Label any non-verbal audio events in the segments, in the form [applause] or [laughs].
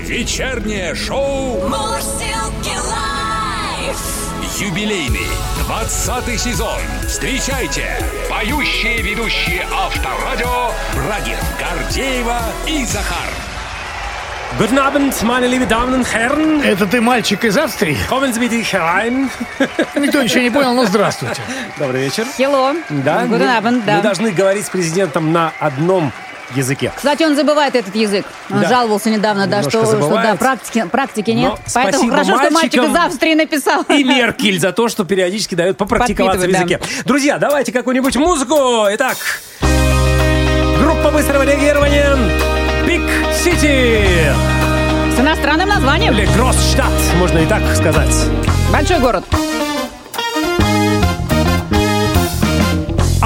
Вечернее шоу Мурзилки лайф. юбилейный 20 сезон. Встречайте поющие ведущие Авторадио Брагин, Гордеева и Захар. Guten Abend, meine lieben Damen und Herren. Это ты мальчик из Австрии? Kommen Sie bitte herein. Никто ничего не понял, но здравствуйте. Добрый вечер. Hello. Да, мы, Abend, да. мы должны говорить с президентом на одном языке. Кстати, он забывает этот язык. Он Да. жаловался недавно, да, Немножко что, что да, практики, практики нет. Но Поэтому хорошо, что мальчик из Австрии написал. И Меркель за то, что периодически дает попрактиковаться в языке. Друзья, давайте какую-нибудь музыку. Итак, группа быстрого реагирования Big City. С иностранным названием. Или Гроссштадт, можно и так сказать. Большой город.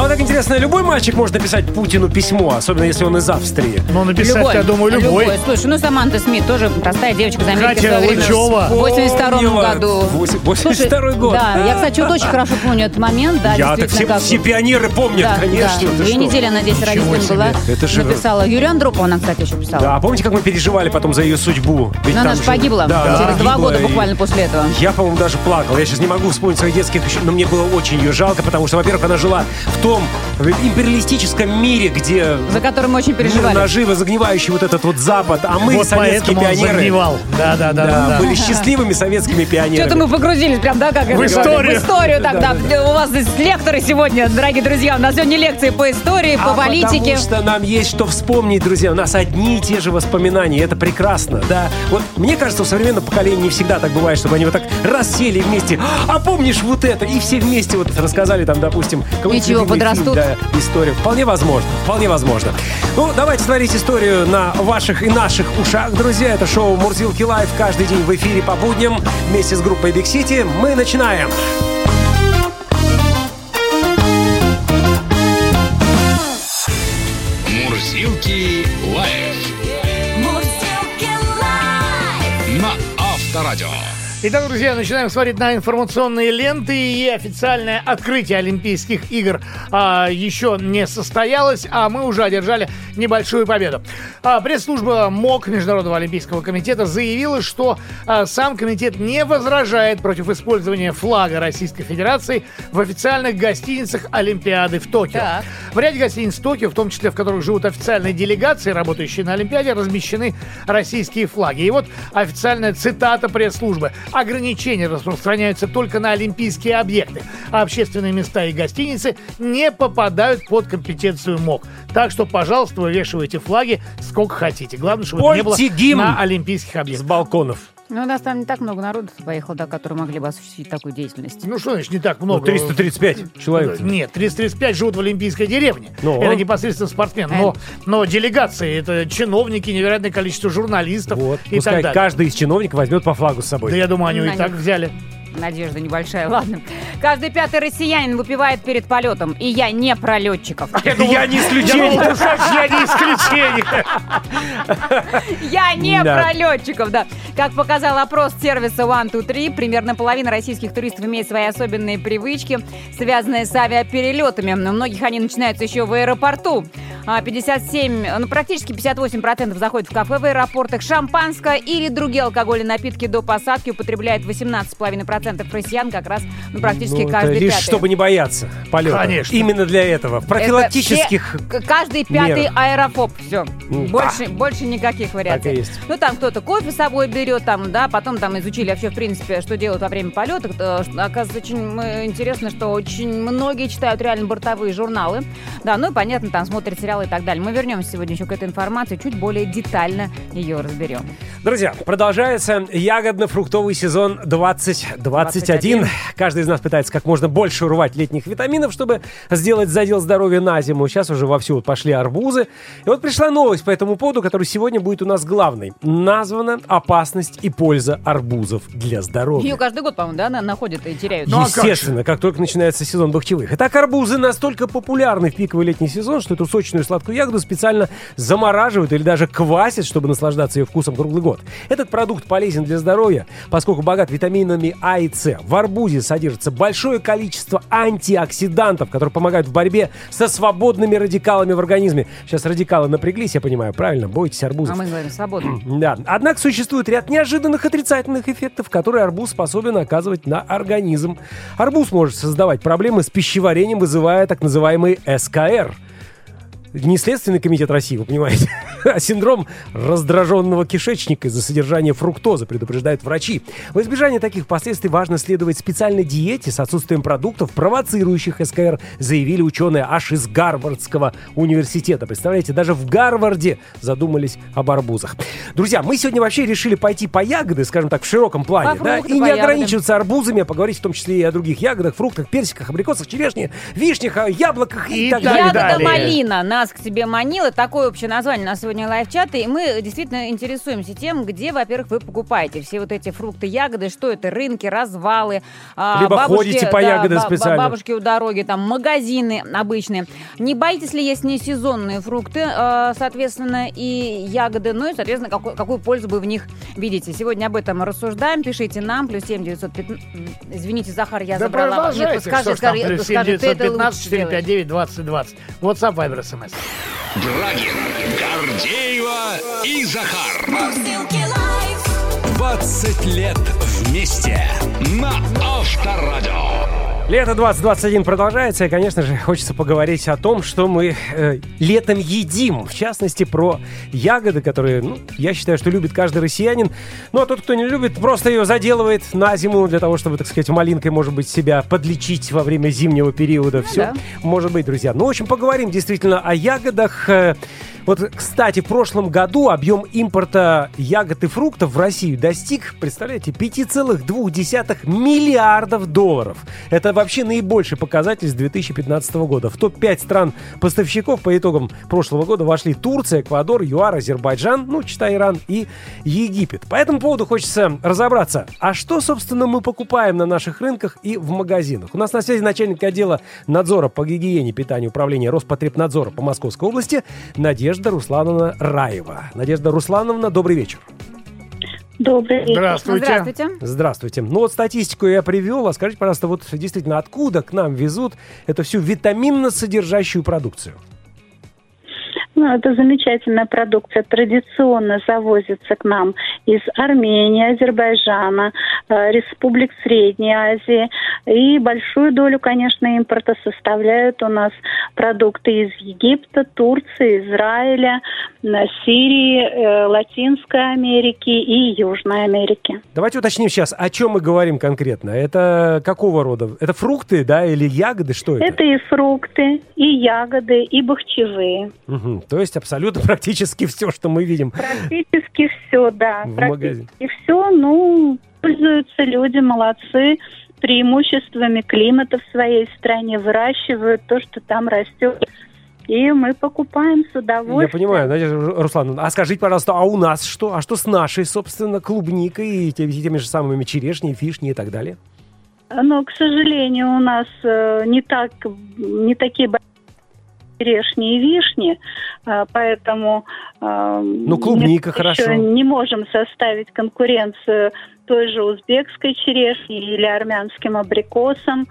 Вот так интересно, любой мальчик может написать Путину письмо, особенно если он из Австрии. Ну, написать, я думаю, любой. Слушай, ну Саманта Смит тоже простая девочка из Америки. Катя. Лычева. В 82 Помнила. году. Восемь- Слушай, 82 год. Да, я, кстати, вот очень [laughs] хорошо помню этот момент. Да, Я так все, как- все пионеры помнят, Да, конечно. да. ты Две что? недели она здесь Ничего родителям себе. была. Это же- Написала. Юрию Андропову она, кстати, еще писала. Да, а помните, как мы переживали потом за ее судьбу? Ведь Но она же погибла Да, через два года и- буквально после этого. Я, по-моему, даже плакал. Я сейчас не могу вспомнить своих детских но мне было очень ее жалко, потому что, во-первых, она жила в том империалистическом мире, где За который мы очень мир переживали. наживо загнивающий вот этот вот Запад, а мы, вот советские пионеры, загнивал. Да, да, да, да, да. да. были счастливыми советскими пионерами. Что-то мы погрузились прям, да, как это историю. В историю тогда. У вас здесь лекторы сегодня, дорогие друзья. У нас сегодня лекции по истории, по А политике. Потому что нам есть что вспомнить, друзья. У нас одни и те же воспоминания. Это прекрасно, да. Вот мне кажется, у современного поколения не всегда так бывает, чтобы они вот так рассели вместе. А помнишь вот это? И все вместе вот рассказали там, допустим, любимый подрастут. фильм, да, историю. Вполне возможно, вполне возможно. Ну, давайте смотреть историю на ваших и наших ушах, друзья. Это шоу Мурзилки Лайв каждый день в эфире по будням вместе с группой Big City. Мы начинаем. Мурзилки лайф Мурзилки лайф. на Авторадио. Итак, друзья, начинаем смотреть на информационные ленты. И официальное открытие Олимпийских игр а, еще не состоялось, а мы уже одержали небольшую победу. А, пресс-служба МОК Международного Олимпийского комитета заявила, что а, сам комитет не возражает против использования флага Российской Федерации в официальных гостиницах Олимпиады в Токио. Так. В ряде гостиниц Токио, в том числе в которых живут официальные делегации, работающие на Олимпиаде, размещены российские флаги. И вот официальная цитата пресс-службы. Ограничения распространяются только на олимпийские объекты, а общественные места и гостиницы не попадают под компетенцию МОК. Так что, пожалуйста, вывешивайте флаги сколько хотите. Главное, чтобы это не было гимн на олимпийских С объектах. балконов. Ну, у нас там не так много народу поехало, да, которые могли бы осуществить такую деятельность. Ну что значит не так Ну, много? 335 человек. Нет, 335 живут в Олимпийской деревне. Ну. Это непосредственно спортсмены. Но, но делегации, это чиновники, невероятное количество журналистов Вот. и Пускай так далее. каждый из чиновников возьмет по флагу с собой. Да я думаю, они На и так взяли. Надежда небольшая, [laughs] ладно. Каждый пятый россиянин выпивает перед полетом. И я не про летчиков. Я не исключение. [laughs] Я не исключение. Я не про летчиков, да. Как показал опрос сервиса One Two Three, примерно половина российских туристов имеет свои особенные привычки, связанные с авиаперелетами. У многих они начинаются еще в аэропорту. А 57, ну практически 58% заходят в кафе в аэропортах. Шампанское или другие алкогольные напитки до посадки употребляет 18,5% россиян, как раз ну, практически Ну, это каждый лишь пятый. чтобы не бояться полета. Конечно. Именно для этого. В Это профилактических... все- каждый пятый мерах. аэрофоб. Все. Ну, больше, больше никаких вариаций. Так и есть. Ну, там кто-то кофе с собой берет, там, да, потом там изучили вообще, в принципе, что делают во время полета. Э, Оказывается, очень интересно, что очень многие читают реально бортовые журналы. Да, ну и понятно, там смотрят сериалы и так далее. Мы вернемся сегодня еще к этой информации, чуть более детально ее разберем. Друзья, продолжается ягодно-фруктовый сезон 2021. 21. Каждый из нас пытается как можно больше урвать летних витаминов, чтобы сделать задел здоровья на зиму. Сейчас уже вовсю вот пошли арбузы. И вот пришла новость по этому поводу, которая сегодня будет у нас главной. Названа «Опасность и польза арбузов для здоровья». Ее каждый год, по-моему, да, на- находят и теряют. Ну, а как? Естественно, как, только начинается сезон бахчевых. Итак, арбузы настолько популярны в пиковый летний сезон, что эту сочную сладкую ягоду специально замораживают или даже квасят, чтобы наслаждаться ее вкусом круглый год. Этот продукт полезен для здоровья, поскольку богат витаминами А А и С. В арбузе содержится большое количество антиоксидантов, которые помогают в борьбе со свободными радикалами в организме. Сейчас радикалы напряглись, я понимаю, правильно? Бойтесь арбуза. А мы говорим свободно. Да. Однако существует ряд неожиданных отрицательных эффектов, которые арбуз способен оказывать на организм. Арбуз может создавать проблемы с пищеварением, вызывая так называемый СКР. Не Следственный комитет России, вы понимаете, [laughs] а [laughs] синдром раздраженного кишечника из-за содержания фруктозы, предупреждают врачи. В избежание таких последствий важно следовать специальной диете с отсутствием продуктов, провоцирующих СКР, заявили ученые аж из Гарвардского университета. Представляете, даже в Гарварде задумались об арбузах. Друзья, мы сегодня вообще решили пойти по ягоды, скажем так, в широком плане, По да, фрукты, и не ягодам. ограничиваться арбузами, а поговорить в том числе и о других ягодах, фруктах, персиках, абрикосах, черешне, вишнях, а, яблоках и, И так так далее. Ягода малина нас к тебе манила. Такое общее название на сегодня лайв-чата. И мы действительно интересуемся тем, где, во-первых, вы покупаете все вот эти фрукты, ягоды, что это, рынки, развалы. а, Либо бабушки, ходите по да, ягоды ба- специально. Бабушки у дороги, там магазины обычные. Не боитесь ли есть несезонные фрукты, а, соответственно, и ягоды, ну и, соответственно, какую, какую пользу вы в них видите. Сегодня об этом рассуждаем. Пишите нам, плюс 7 915... Извините, Захар, я Да забрала. продолжайте, Нет, скажи, что ж там, скажи, плюс скажи, ты это 915 лучше сделаешь. 459 2020. WhatsApp, Viber, SMS. Брагин, Гордеева и Захар. Мурзилки лайф. 20 лет вместе на Авторадио. Лето 2021 продолжается, и, конечно же, хочется поговорить о том, что мы э, летом едим. В частности, про ягоды, которые, ну, я считаю, что любит каждый россиянин. Ну, а тот, кто не любит, просто ее заделывает на зиму для того, чтобы, так сказать, малинкой, может быть, себя подлечить во время зимнего периода. Все да. может быть, друзья. Ну, в общем, поговорим действительно о ягодах. Вот, кстати, в прошлом году объем импорта ягод и фруктов в Россию достиг, представляете, 5,2 миллиардов долларов. Это вообще наибольший показатель с 2015 года. В топ-5 стран поставщиков по итогам прошлого года вошли Турция, Эквадор, ЮАР, Азербайджан, ну, читай Иран и Египет. По этому поводу хочется разобраться, а что, собственно, мы покупаем на наших рынках и в магазинах. У нас на связи начальник отдела надзора по гигиене питания управления Роспотребнадзора по Московской области Надежда Руслановна Раева. Надежда Руслановна, добрый вечер. Добрый вечер. Здравствуйте. Здравствуйте. Здравствуйте. Ну вот статистику я привел, а скажите, пожалуйста, вот действительно, откуда к нам везут эту всю витаминно содержащую продукцию? Ну, это замечательная продукция. Традиционно завозится к нам из Армении, Азербайджана, э, республик Средней Азии. И большую долю, конечно, импорта составляют у нас продукты из Египта, Турции, Израиля, э, Сирии, э, Латинской Америки и Южной Америки. Давайте уточним сейчас, о чем мы говорим конкретно. Это какого рода? Это фрукты, да, или ягоды? Что это? Это и фрукты, и ягоды, и бахчевые. Мгм. То есть абсолютно [laughs] практически все, что мы видим. Практически все, да. В практически все. Ну, пользуются люди, молодцы преимуществами климата в своей стране, выращивают то, что там растет. И мы покупаем с удовольствием. Я понимаю, Надежда Ру- Руслановна. А скажите, пожалуйста, а у нас что? А что с нашей, собственно, клубникой и теми, теми же самыми черешней, фишней и так далее? Но, к сожалению, у нас э, не так, не такие большие черешни и вишни, э, поэтому э, Ну, клубника, хорошо. еще не можем составить конкуренцию той же узбекской черешни или армянским абрикосом,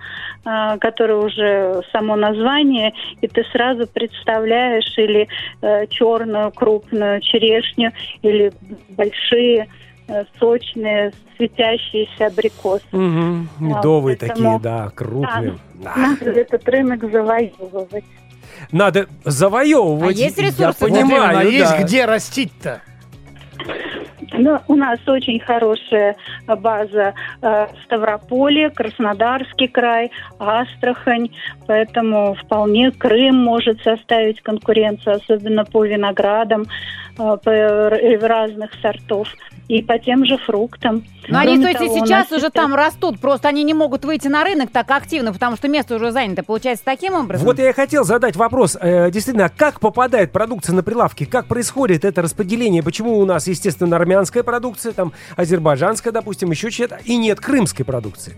э, который уже само название, и ты сразу представляешь или э, черную крупную черешню, или большие э, сочные светящиеся абрикосы. Угу. Медовые поэтому- такие, да, крупные. Да. Надо этот рынок завоевывать. Надо завоевывать. А есть Я ресурсы? Именно, понимаю, а есть да. где растить-то? Ну, у нас очень хорошая база э, в Ставрополе, Краснодарский край, Астрахань, поэтому вполне Крым может составить конкуренцию, особенно по виноградам э, по р- разных сортов и по тем же фруктам. Но они, то есть, и сейчас уже там растут, просто они не могут выйти на рынок так активно, потому что место уже занято. Получается таким образом? Вот я и хотел задать вопрос. Э, действительно, а как попадает продукция на прилавки? Как происходит это распределение? Почему у нас, естественно, армянская продукция, там, азербайджанская, допустим, еще чья-то, и нет крымской продукции?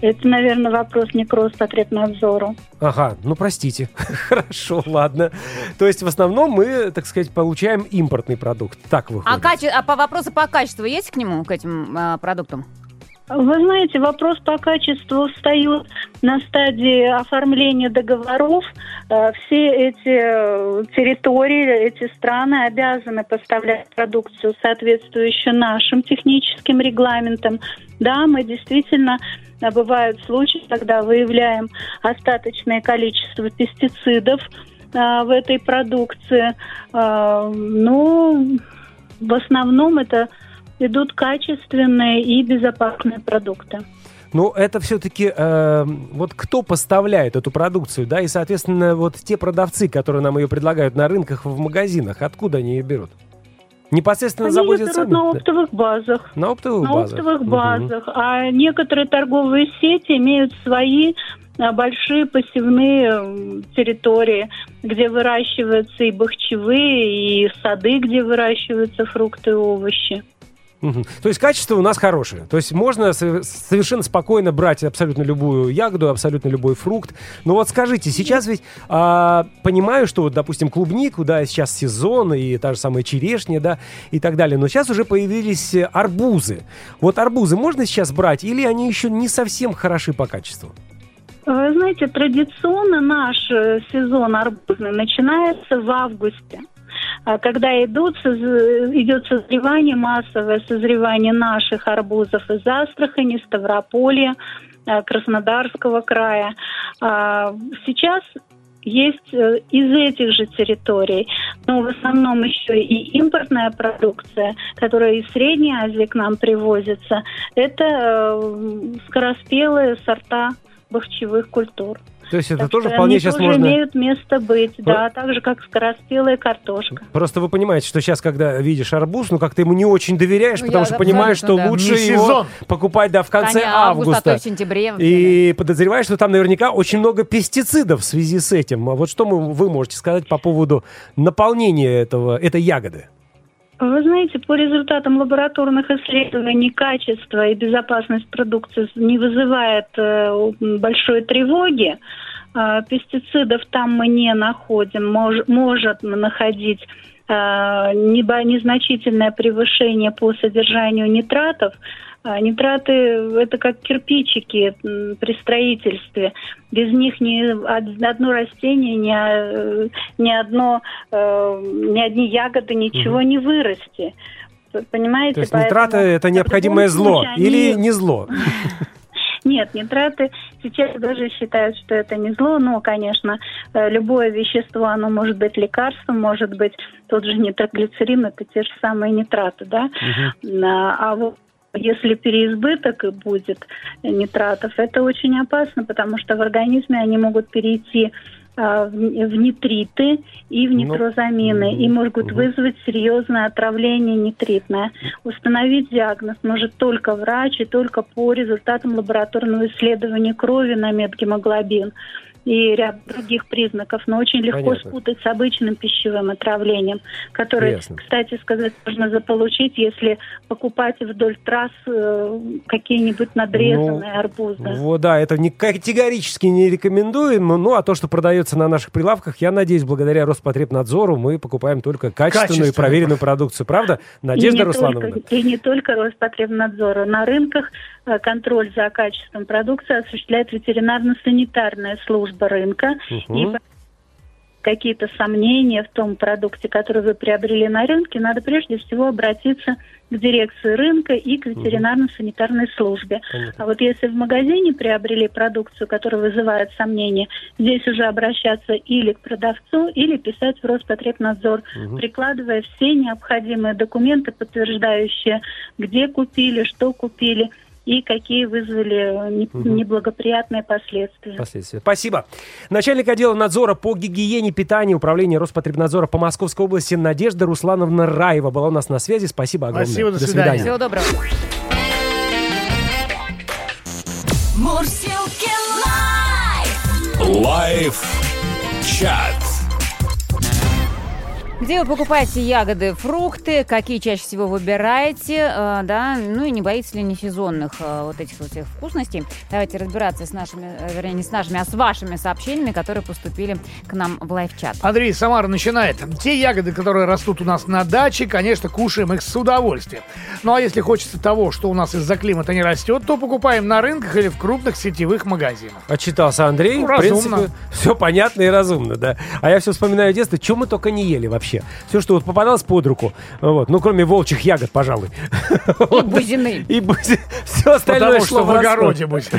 Это, наверное, вопрос не к Роспотребнадзору. Ага, ну простите. [laughs] Хорошо, ладно. То есть в основном мы, так сказать, получаем импортный продукт. Так А, выходит. каче- а по вопросу по качеству есть к нему, к этим а, продуктам? Вы знаете, вопрос по качеству встает на стадии оформления договоров. Э, Все эти э, территории, эти страны обязаны поставлять продукцию, соответствующую нашим техническим регламентам. Да, мы действительно э, бывают случаи, когда выявляем остаточное количество пестицидов в этой продукции. Но в основном это идут качественные и безопасные продукты. Ну, это все-таки вот кто поставляет эту продукцию, да, и, соответственно, вот те продавцы, которые нам ее предлагают на рынках, в магазинах, откуда они ее берут? Непосредственно Они на сами? Да. оптовых базах. На оптовых на базах. оптовых базах. А некоторые торговые сети имеют свои а, большие посевные м, территории, где выращиваются и бахчевые, и сады, где выращиваются фрукты и овощи. Мгм. То есть качество у нас хорошее. То есть можно со- совершенно спокойно брать абсолютно любую ягоду, абсолютно любой фрукт. Но вот скажите, сейчас ведь а, понимаю, что вот, допустим, клубнику, да, сейчас сезон, и та же самая черешня, да, и так далее. Но сейчас уже появились арбузы. Вот арбузы можно сейчас брать, или они еще не совсем хороши по качеству? Вы знаете, традиционно наш э, сезон арбузный начинается в августе. А Когда идут, идет созревание, массовое созревание наших арбузов из Астрахани, Ставрополья, э, Краснодарского края. А Сейчас есть э, из этих же территорий, но в основном еще и импортная продукция, которая из Средней Азии к нам привозится. Это э, скороспелые сорта бахчевых культур. То есть это Так тоже вполне они сейчас тоже можно... имеют место быть, да, так же, как скороспелая картошка. Просто вы понимаете, что сейчас, когда видишь арбуз, ну как ты ему не очень доверяешь, Ну, потому что понимаешь, что да. лучше Не его сезон. покупать да, в конце Конец августа, а то августа. и в сентябре. И подозреваешь, что там наверняка очень много пестицидов в связи с этим. А вот что мы, вы можете сказать по поводу наполнения этого, этой ягоды? Вы знаете, по результатам лабораторных исследований качество и безопасность продукции не вызывает э, большой тревоги. Э, пестицидов там мы не находим. Мож- может находить э, незначительное превышение по содержанию нитратов. А Нитраты – это как кирпичики при строительстве. Без них ни од- одно растение, ни, э, ни, одно, э, ни одни ягоды, ничего не вырасти. Понимаете? То есть Поэтому нитраты это необходимое зло случае или они- не зло? [laughs] нет, нитраты сейчас даже считают, что это не зло, но, конечно, э, любое вещество, оно может быть лекарством, может быть тот же нитроглицерин, это те же самые нитраты, да. А а вот если переизбыток будет нитратов, это очень опасно, потому что в организме они могут перейти а, в нитриты и в Ну, нитрозамины, и могут вызвать серьезное отравление нитритное. Установить диагноз может только врач и только по результатам лабораторного исследования крови на медгемоглобин и ряд других признаков, но очень легко Понятно. спутать с обычным пищевым отравлением, которое, Ясно. кстати сказать, можно заполучить, если покупать вдоль трасс э, какие-нибудь надрезанные Ну, арбузы. Вот, да, это не, категорически не рекомендуем. Ну, а то, что продается на наших прилавках, я надеюсь, благодаря Роспотребнадзору мы покупаем только качественную и Качественную. проверенную продукцию. Правда, И Надежда не Руслановна? Только, и не только Роспотребнадзора. На рынках контроль за качеством продукции осуществляет ветеринарно-санитарная служба рынка. Мгм. И какие-то сомнения в том продукте, который вы приобрели на рынке, надо прежде всего обратиться к дирекции рынка и к ветеринарно-санитарной службе. Понятно. А вот если в магазине приобрели продукцию, которая вызывает сомнения, здесь уже обращаться или к продавцу, или писать в Роспотребнадзор, прикладывая все необходимые документы, подтверждающие, где купили, что купили и какие вызвали не- неблагоприятные последствия. Последствия. Спасибо. Начальник отдела надзора по гигиене питания Управления Роспотребнадзора по Московской области Надежда Руслановна Раева была у нас на связи. Спасибо огромное. Спасибо, до свидания. Всего доброго. Мурзилки Live! Live chat. Где вы покупаете ягоды, фрукты, какие чаще всего выбираете, э, да, ну и не боитесь ли несезонных э, вот этих вот всех вкусностей. Давайте разбираться с нашими, э, вернее, не с нашими, а с вашими сообщениями, которые поступили к нам в лайв-чат. Андрей Самара начинает. Те ягоды, которые растут у нас на даче, конечно, кушаем их с удовольствием. Ну а если хочется того, что у нас из-за климата не растет, то покупаем на рынках или в крупных сетевых магазинах. Отчитался Андрей. Ну, в разумно. принципе, [laughs] все понятно и разумно, да. А я все вспоминаю детство, чем мы только не ели вообще. Все, что вот попадалось под руку, вот, ну, кроме волчьих ягод, пожалуй. И бузины. И все остальное Потому шло что в огороде будет.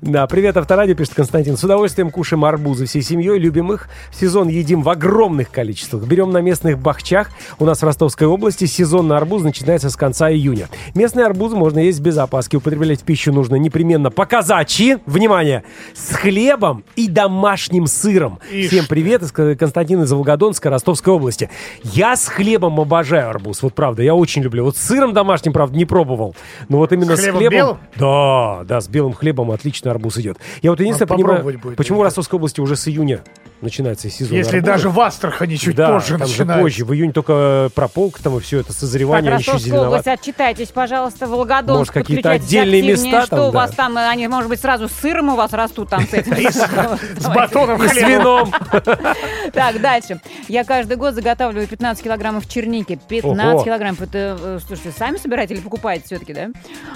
Да, привет, авторадио, пишет Константин. С удовольствием кушаем арбузы всей семьей, любим их. В сезон едим в огромных количествах. Берем на местных бахчах. У нас в Ростовской области сезон на арбуз начинается с конца июня. Местные арбузы можно есть без опаски. Употреблять в пищу нужно непременно по-казачьи, внимание, с хлебом и домашним сыром. Ишь Всем привет из Константина из Волгодонска, Ростовской области. Я с хлебом обожаю арбуз, вот правда, я очень люблю. Вот с сыром домашним, правда, не пробовал. Но вот именно С с хлебом хлебом... белым? Да, да, с белым хлебом отлично арбуз идет. Я вот единственное Надо понимаю, будет, почему в ребят. Ростовской области уже с июня начинается сезон Если арбуза. даже в Астрахани чуть да, позже там же начинается. позже. В июне только прополка там и все это Так, созревание, они еще Ростовская область, отчитайтесь, пожалуйста, Волгодонск. Может, какие-то отдельные активнее. места Что там, у вас да. там, они, может быть, сразу с сыром у вас растут там с этим. [laughs] С батоном И с вином. [laughs] Так, дальше. Я каждый год заготавливаю 15 килограммов черники. 15 Ого. килограммов. Это, э, слушайте, сами собираете или покупаете все-таки, да?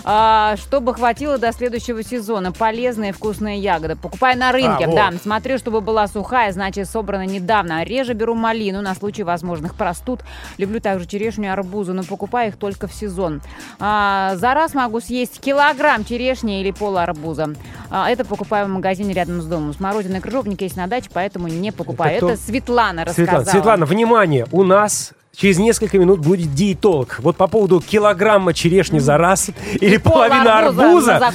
А, чтобы хватило до следующего сезона. Полезные вкусные ягоды. Покупаю на рынке, А, да. Смотрю, чтобы была сухая, значит, собрана недавно. Реже беру малину на случай возможных простуд. Люблю также черешню и арбузы, но покупаю их только в сезон. А, за раз могу съесть килограмм черешни или пол арбуза. А, это покупаю в магазине рядом с домом. Смородина и крыжовник есть на даче, поэтому не покупаю. Это кто? Это, Светлана рассказала. Светлана, Светлана, внимание, у нас через несколько минут будет диетолог. Вот по поводу килограмма черешни за раз или Пол половина арбуза.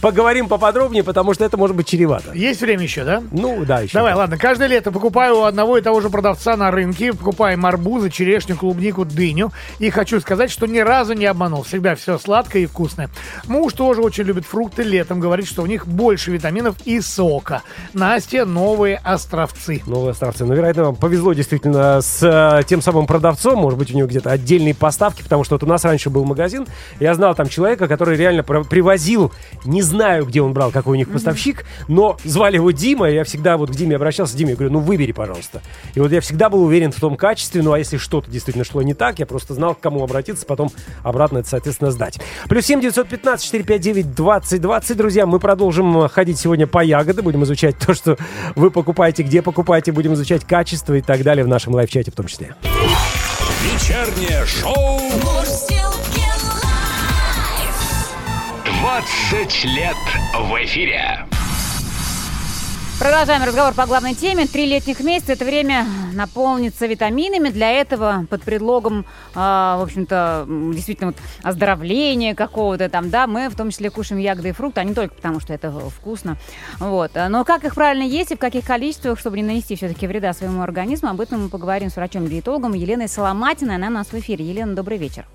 Поговорим поподробнее, потому что это может быть чревато. Есть время еще, да? Ну, да, еще. Давай, ладно, каждое лето покупаю у одного и того же продавца на рынке. Покупаем арбузы, черешню, клубнику, дыню. И хочу сказать, что ни разу не обманул. Всегда все сладкое и вкусное. Муж тоже очень любит фрукты летом. Говорит, что в них больше витаминов и сока. Настя, новые островцы. Новые островцы. Ну, вероятно, вам повезло действительно с э, тем самым продавцом. Может быть, у него где-то отдельные поставки, потому что вот у нас раньше был магазин. Я знал там человека, который реально привозил, не знаю, где он брал, какой у них поставщик, но звали его Дима, и я всегда вот к Диме обращался. Диме, я говорю, ну, выбери, пожалуйста. И вот я всегда был уверен в том качестве, ну, а если что-то действительно шло не так, я просто знал, к кому обратиться, потом обратно это, соответственно, сдать. Плюс 7 915 459 20 20, друзья, мы продолжим э, ходить сегодня по ягоды, будем изучать то, что вы покупаете, где покупаете, будем изучать качество и так далее в нашем лайв-чате в том числе. Вечернее шоу Мурзилки лайф. 20 лет в эфире. Продолжаем разговор по главной теме. Три летних месяца – это время наполниться витаминами. Для этого под предлогом, а, в общем-то, действительно вот оздоровления какого-то там, да, мы в том числе кушаем ягоды и фрукты, а не только потому, что это вкусно. Вот. Но как их правильно есть и в каких количествах, чтобы не нанести все-таки вреда своему организму, об этом мы поговорим с врачом-диетологом Еленой Соломатиной. Она у нас в эфире. Елена, добрый вечер.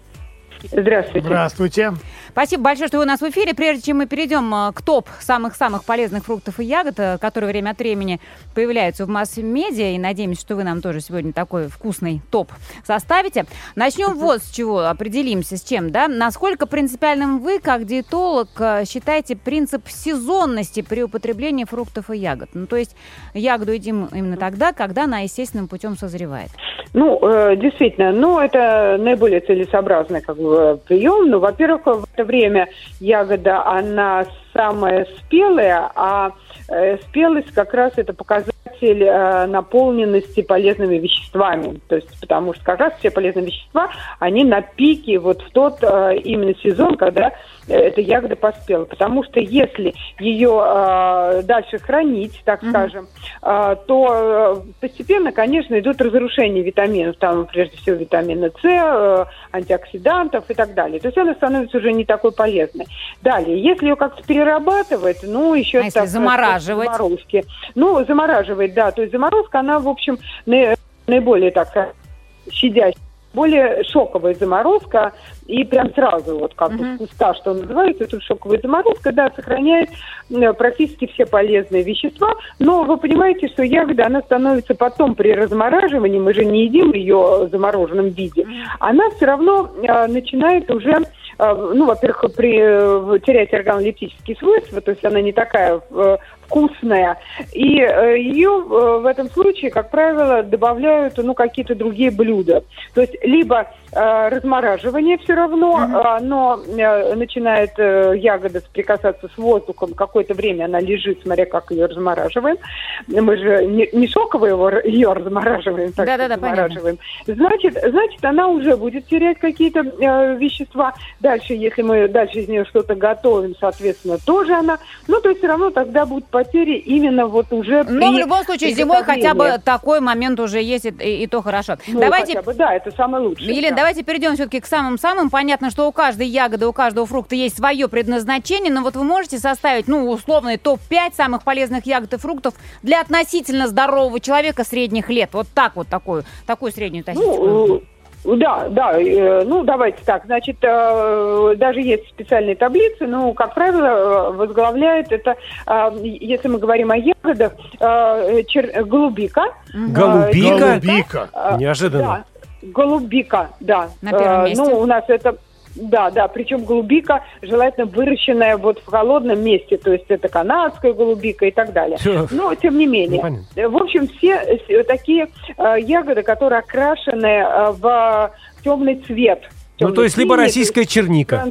Здравствуйте. Здравствуйте. Спасибо большое, что вы у нас в эфире. Прежде чем мы перейдем э, к топ самых-самых полезных фруктов и ягод, э, которые время от времени появляются в масс-медиа, и надеемся, что вы нам тоже сегодня такой вкусный топ составите. Начнем вот с чего, определимся с чем, да? Насколько принципиальным вы, как диетолог, э, считаете принцип сезонности при употреблении фруктов и ягод? Ну, то есть ягоду едим именно тогда, когда она естественным путем созревает. Ну, э, действительно, ну, это наиболее целесообразный как бы, прием. Ну, во-первых, в это время ягода, она самая спелая, а э, спелость как раз это показатель э, наполненности полезными веществами. То есть, потому что как раз все полезные вещества, они на пике вот в тот э, именно сезон, когда э, эта ягода поспела. Потому что если ее э, дальше хранить, так скажем, э, то э, постепенно, конечно, идут разрушения витаминов, там прежде всего витамина С, э, антиоксидантов и так далее. То есть она становится уже не такой полезной. Далее, если ее как-то перерабатывать, ну, еще А если замораживать? заморозки. Ну, замораживать, да. То есть заморозка, она, в общем, наи- наиболее так сказать, щадящая более шоковая заморозка, и прям сразу, вот как бы с куста, что называется, это шоковая заморозка, да, сохраняет м, практически все полезные вещества, но вы понимаете, что ягода, она становится потом при размораживании, мы же не едим ее в замороженном виде, она все равно э, начинает уже э, ну, во-первых, при, э, терять органолептические свойства, то есть она не такая э, вкусная. И э, ее э, в этом случае, как правило, добавляют ну, какие-то другие блюда. То есть либо э, размораживание все равно, э, но э, начинает э, ягода соприкасаться с воздухом, какое-то время она лежит, смотря как ее размораживаем. Мы же не, не шоково его, ее размораживаем, так Да-да-да, сказать, замораживаем. Значит, значит, она уже будет терять какие-то э, вещества. Дальше, если мы дальше из нее что-то готовим, соответственно, тоже она. Ну, то есть все равно тогда будут потери именно вот уже Но в при любом случае зимой хотя бы такой момент уже есть, и, и- и то хорошо. Ну, давайте, хотя бы, да, это самое лучшее. Елена, да. давайте перейдем все-таки к самым-самым. Понятно, что у каждой ягоды, у каждого фрукта есть свое предназначение, но вот вы можете составить, ну, условный топ-5 самых полезных ягод и фруктов для относительно здорового человека средних лет. Вот так вот такую, такую среднюю тащичку. Ну, да, да, э, ну давайте так. Значит, э, даже есть специальные таблицы, но, как правило, э, возглавляет это, если мы говорим о ягодах, чер- голубика. Голубика? Голубика. Неожиданно. Да, голубика, да. На первом месте. Ну, у нас это... Да, да, причем голубика желательно выращенная вот в холодном месте, то есть это канадская голубика и так далее. Всё. Но тем не менее. Ну. Э, В общем, все э, такие э, ягоды, которые окрашены э, в темный цвет. Ну, то есть либо российская черника.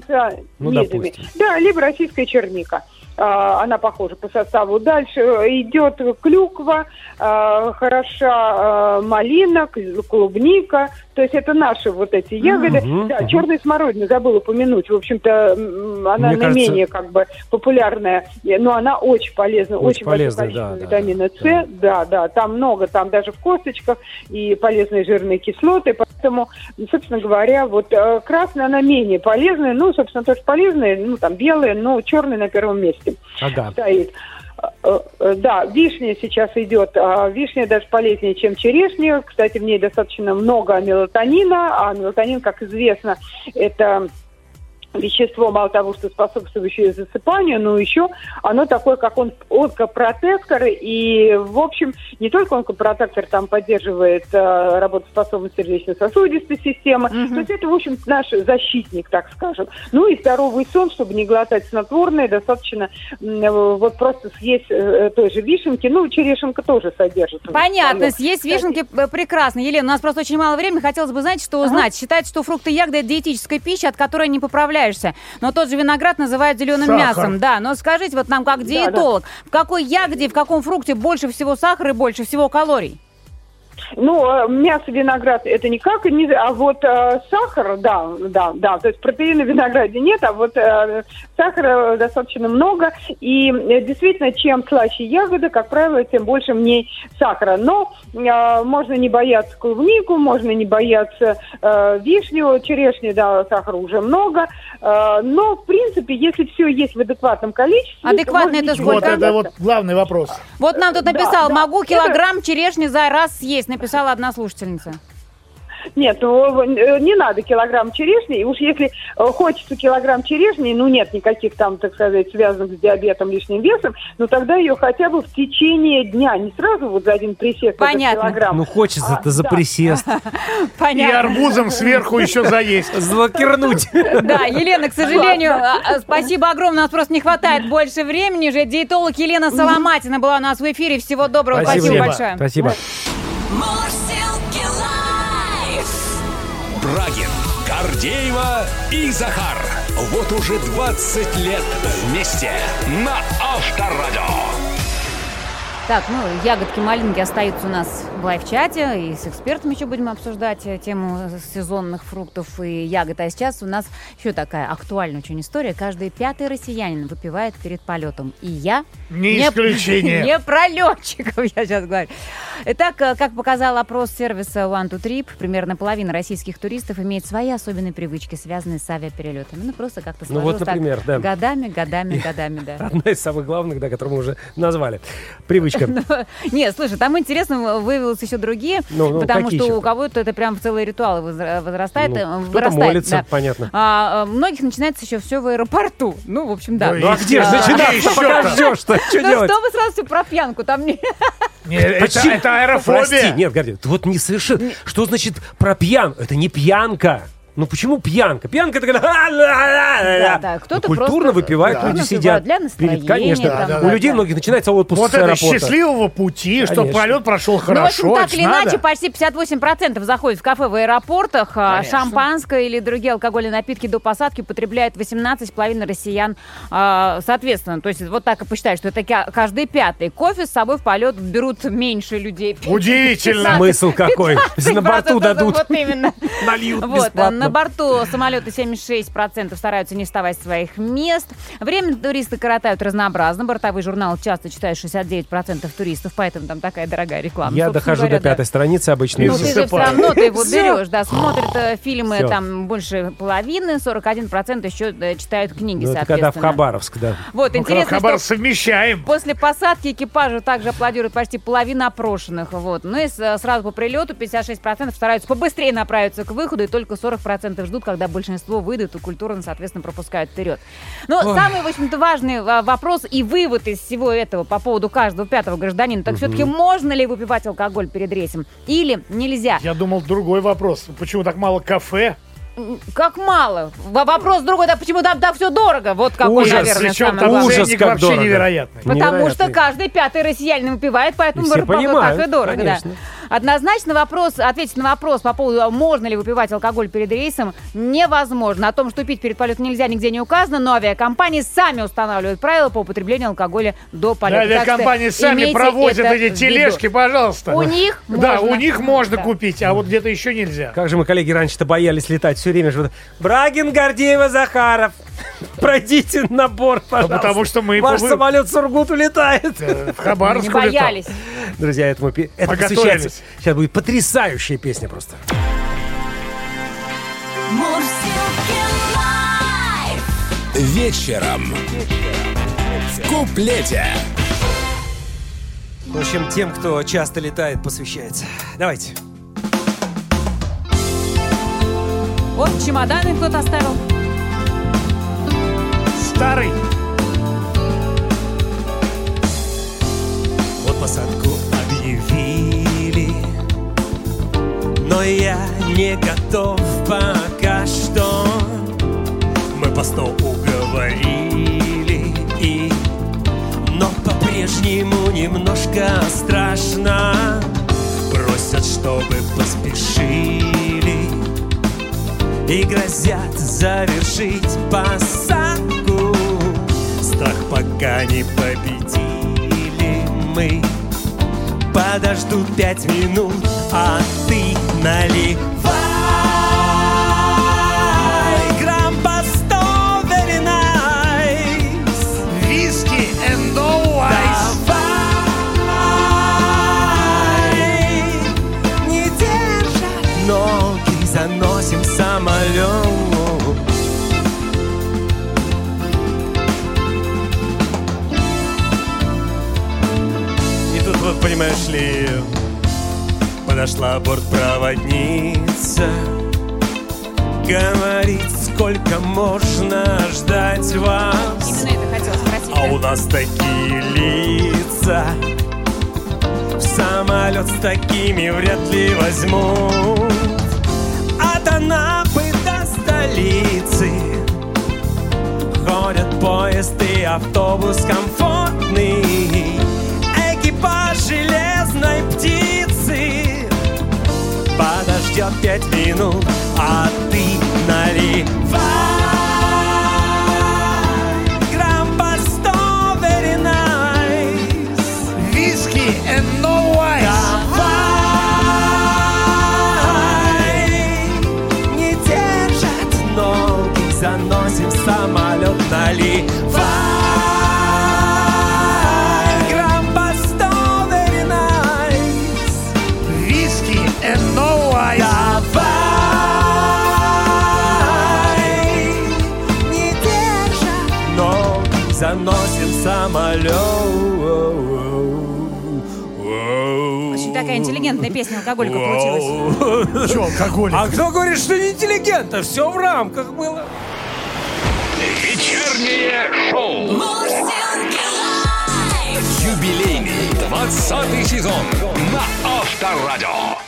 Ну, допустим. Да, либо российская черника. А, Она похожа по составу. Дальше э, идет клюква, хороша малина, кл- клубника. То есть это наши вот эти ягоды. Мгм, да, мгм. черная смородина забыла упомянуть. В общем-то, она Мне кажется- наименее как бы популярная, но она очень полезна. Очень Очень, количество да, да, витамина да. С. Да, да, там много, там даже в косточках и полезные жирные кислоты. Поэтому, собственно говоря, вот э, красная, она менее полезная. Ну, собственно, тоже полезная, ну, там белая, но черная на первом месте Ага. стоит. Э, э, Да, вишня сейчас идет. а Вишня даже полезнее, чем черешня. Кстати, в ней достаточно много мелатонина. А мелатонин, как известно, это вещество, мало того, что способствующее засыпанию, но еще оно такое, как он онкопротектор, и, в общем, не только онкопротектор там поддерживает э, работоспособность сердечно-сосудистой системы, то есть это, в общем, наш защитник, так скажем. Ну и здоровый сон, чтобы не глотать снотворное, достаточно э, вот просто съесть э, той же вишенки, ну, черешенка тоже содержит. Понятно, съесть вишенки э, прекрасно. Елена, у нас просто очень мало времени. Хотелось бы, знаете, что узнать. Считается, что фрукты и ягоды – это диетическая пища, от которой не поправляешься. Но тот же виноград называют зеленым Сахар. мясом. Да, но скажите вот нам, как Да, да. диетолог, в какой ягоде, в каком фрукте больше всего сахара и больше всего калорий? Ну, э, мясо, виноград это никак, не, а вот э, сахар, да, да, да, то есть протеина в винограде нет, а вот э, сахара достаточно много, и э, действительно, чем слаще ягода, как правило, тем больше в ней сахара. Но э, можно не бояться клубнику, можно не бояться э, вишню, черешни, да, сахара уже много, э, но, в принципе, если все есть в адекватном количестве... Адекватно это ничего Вот это вот главный вопрос. Вот нам тут написал, да. могу Это- килограмм черешни за раз съесть, написала одна слушательница. Нет, ну, э, не надо килограмм черешни. И уж если э, хочется килограмм черешни, ну, нет никаких там, так сказать, связанных с диабетом лишним весом, ну, тогда ее хотя бы в течение дня, не сразу вот за один присест Понятно. килограмм. Ну, хочется-то А, за да. присест. [laughs] И Понятно. арбузом сверху еще заесть. Залакирнуть. Да, Елена, к сожалению, а, а, спасибо огромное, у нас просто не хватает больше времени же. Диетолог Елена Соломатина была у нас в эфире. Всего доброго, спасибо, Спасибо. большое. Спасибо. Мурзилки лайф. Брагин, Гордеева и Захар. Вот уже 20 лет вместе на Авторадио. Так, ну, ягодки-малинки остаются у нас в лайв-чате, и с экспертами еще будем обсуждать э, тему сезонных фруктов и ягод. А сейчас у нас еще такая актуальная очень история. Каждый пятый россиянин выпивает перед полетом. И я... Не исключение. [laughs] Не про летчиков я сейчас говорю. Итак, э, как показал опрос сервиса One to Trip, примерно половина российских туристов имеет свои особенные привычки, связанные с авиаперелетами. Ну, просто как-то Ну, сложилось вот, так например, да. годами, годами, годами, да. [laughs] Одна из самых главных, да, которую мы уже назвали. Привычка. Леночка. [laughs] Нет, слушай, там интересно выявилось еще другие, Ну, ну, потому что у кого-то это прям в целые ритуалы возра- возрастает. Ну, э, кто-то молится, понятно. А, а, многих начинается еще все в аэропорту. Ну, в общем, да. Ну, Ну а где же начинаться? еще-то? Пока ждешь-то, что Ну делать? что вы сразу все про пьянку? Там не... Не, это, Почему? это аэрофобия. Прости, нет, Гордей, вот не совершенно... Что значит про пьян? Это не пьянка. Ну почему пьянка? Пьянка это когда... [laughs] Да, да, кто-то Ну, Культурно просто- выпивают, да. люди сидят. для настроения, Перед- Конечно. там, У да, людей да. многих начинается отпуск Вот с это аэропорта. счастливого пути, чтобы Конечно. полет прошел Ну, в хорошо. общем, так или надо. иначе, почти 58% заходит в кафе в аэропортах. а Шампанское или другие алкогольные напитки до посадки употребляет 18,5 россиян а, соответственно. То есть вот так и посчитать, что это ка- каждый пятый. Кофе с собой в полет берут меньше людей. Удивительно. Смысл какой? [laughs] На борту 15%, дадут, Вот именно. [laughs] нальют Вот, бесплатно. На борту самолета 76% стараются не вставать с своих мест. Время туристы коротают разнообразно. Бортовые журналы часто читают 69% туристов, поэтому там такая дорогая реклама. Я Собственно дохожу говоря, до да. пятой страницы обычно. и Ну, ты же все засыпаю. равно ты его берешь, да, смотрят э, фильмы Всё. там больше половины, 41% еще э, читают книги, Ну, это когда в. Хабаровск, да. Вот, Ну, интересно, Хабар что совмещаем. После посадки экипажа также аплодируют почти половина опрошенных. Вот. Ну и с- сразу по прилету 56% стараются побыстрее направиться к выходу, и только 40% ждут, когда большинство выйдут и культурно, соответственно, пропускают вперед. Но самый, в общем-то, важный а, вопрос и вывод из всего этого по поводу каждого пятого гражданина, так все-таки можно ли выпивать алкоголь перед рейсом или нельзя? Я думал, другой вопрос. Почему так мало кафе? Как мало? Вопрос другой, да почему там так все дорого? Вот какой, Ужас, наверное, Причем самый там. Ужас, как вообще дорого. невероятный. Потому Невероятный. что каждый пятый россиянин выпивает, поэтому и дорого. Да. Однозначно вопрос, ответить на вопрос по поводу, а можно ли выпивать алкоголь перед рейсом, невозможно. О том, что пить перед полетом нельзя, нигде не указано, но авиакомпании сами устанавливают правила по употреблению алкоголя до полета. Авиакомпании сами проводят эти в виду. тележки, пожалуйста. У них Да, можно. у них можно Да. купить, а вот где-то еще нельзя. Как же мы, коллеги, раньше-то боялись летать все время. Брагин, Гордеева, Захаров. [laughs] Пройдите на борт, пожалуйста. Потому что мы Ваш повы- самолет Сургут улетает. Э, В Не Хабаровск улетал. боялись. Друзья, этому это посвящается. Сейчас будет потрясающая песня просто. Вечером. В куплете. В общем, тем, кто часто летает, посвящается. Давайте. Вот чемоданы кто-то оставил. Старый. Вот посадку объявили, но я не готов пока что. Мы по сто уговорили, и... но по-прежнему немножко страшно. Просят, чтобы поспешили и грозят завершить посадку. Страх пока не победили мы. Подожду пять минут, а ты наливай подошла бортпроводница. Говорит, сколько можно ждать вас. Именно это хотела спросить. А да. у нас такие лица В самолет с такими вряд ли возьмут От Анапы до столицы Ходят поезд и автобус комфортный Экипаж железной птицы Подождет пять минут, а ты наливай. Грамм по сто very nice. Виски and no ice. Давай. Не держат ноги Заносим самолет Наливай самолет такая интеллигентная песня алкоголика получилась. Че, алкоголик? А кто говорит, что не интеллигентно? Все в рамках было. Вечернее шоу. Юбилейный 20 сезон на Авторадио.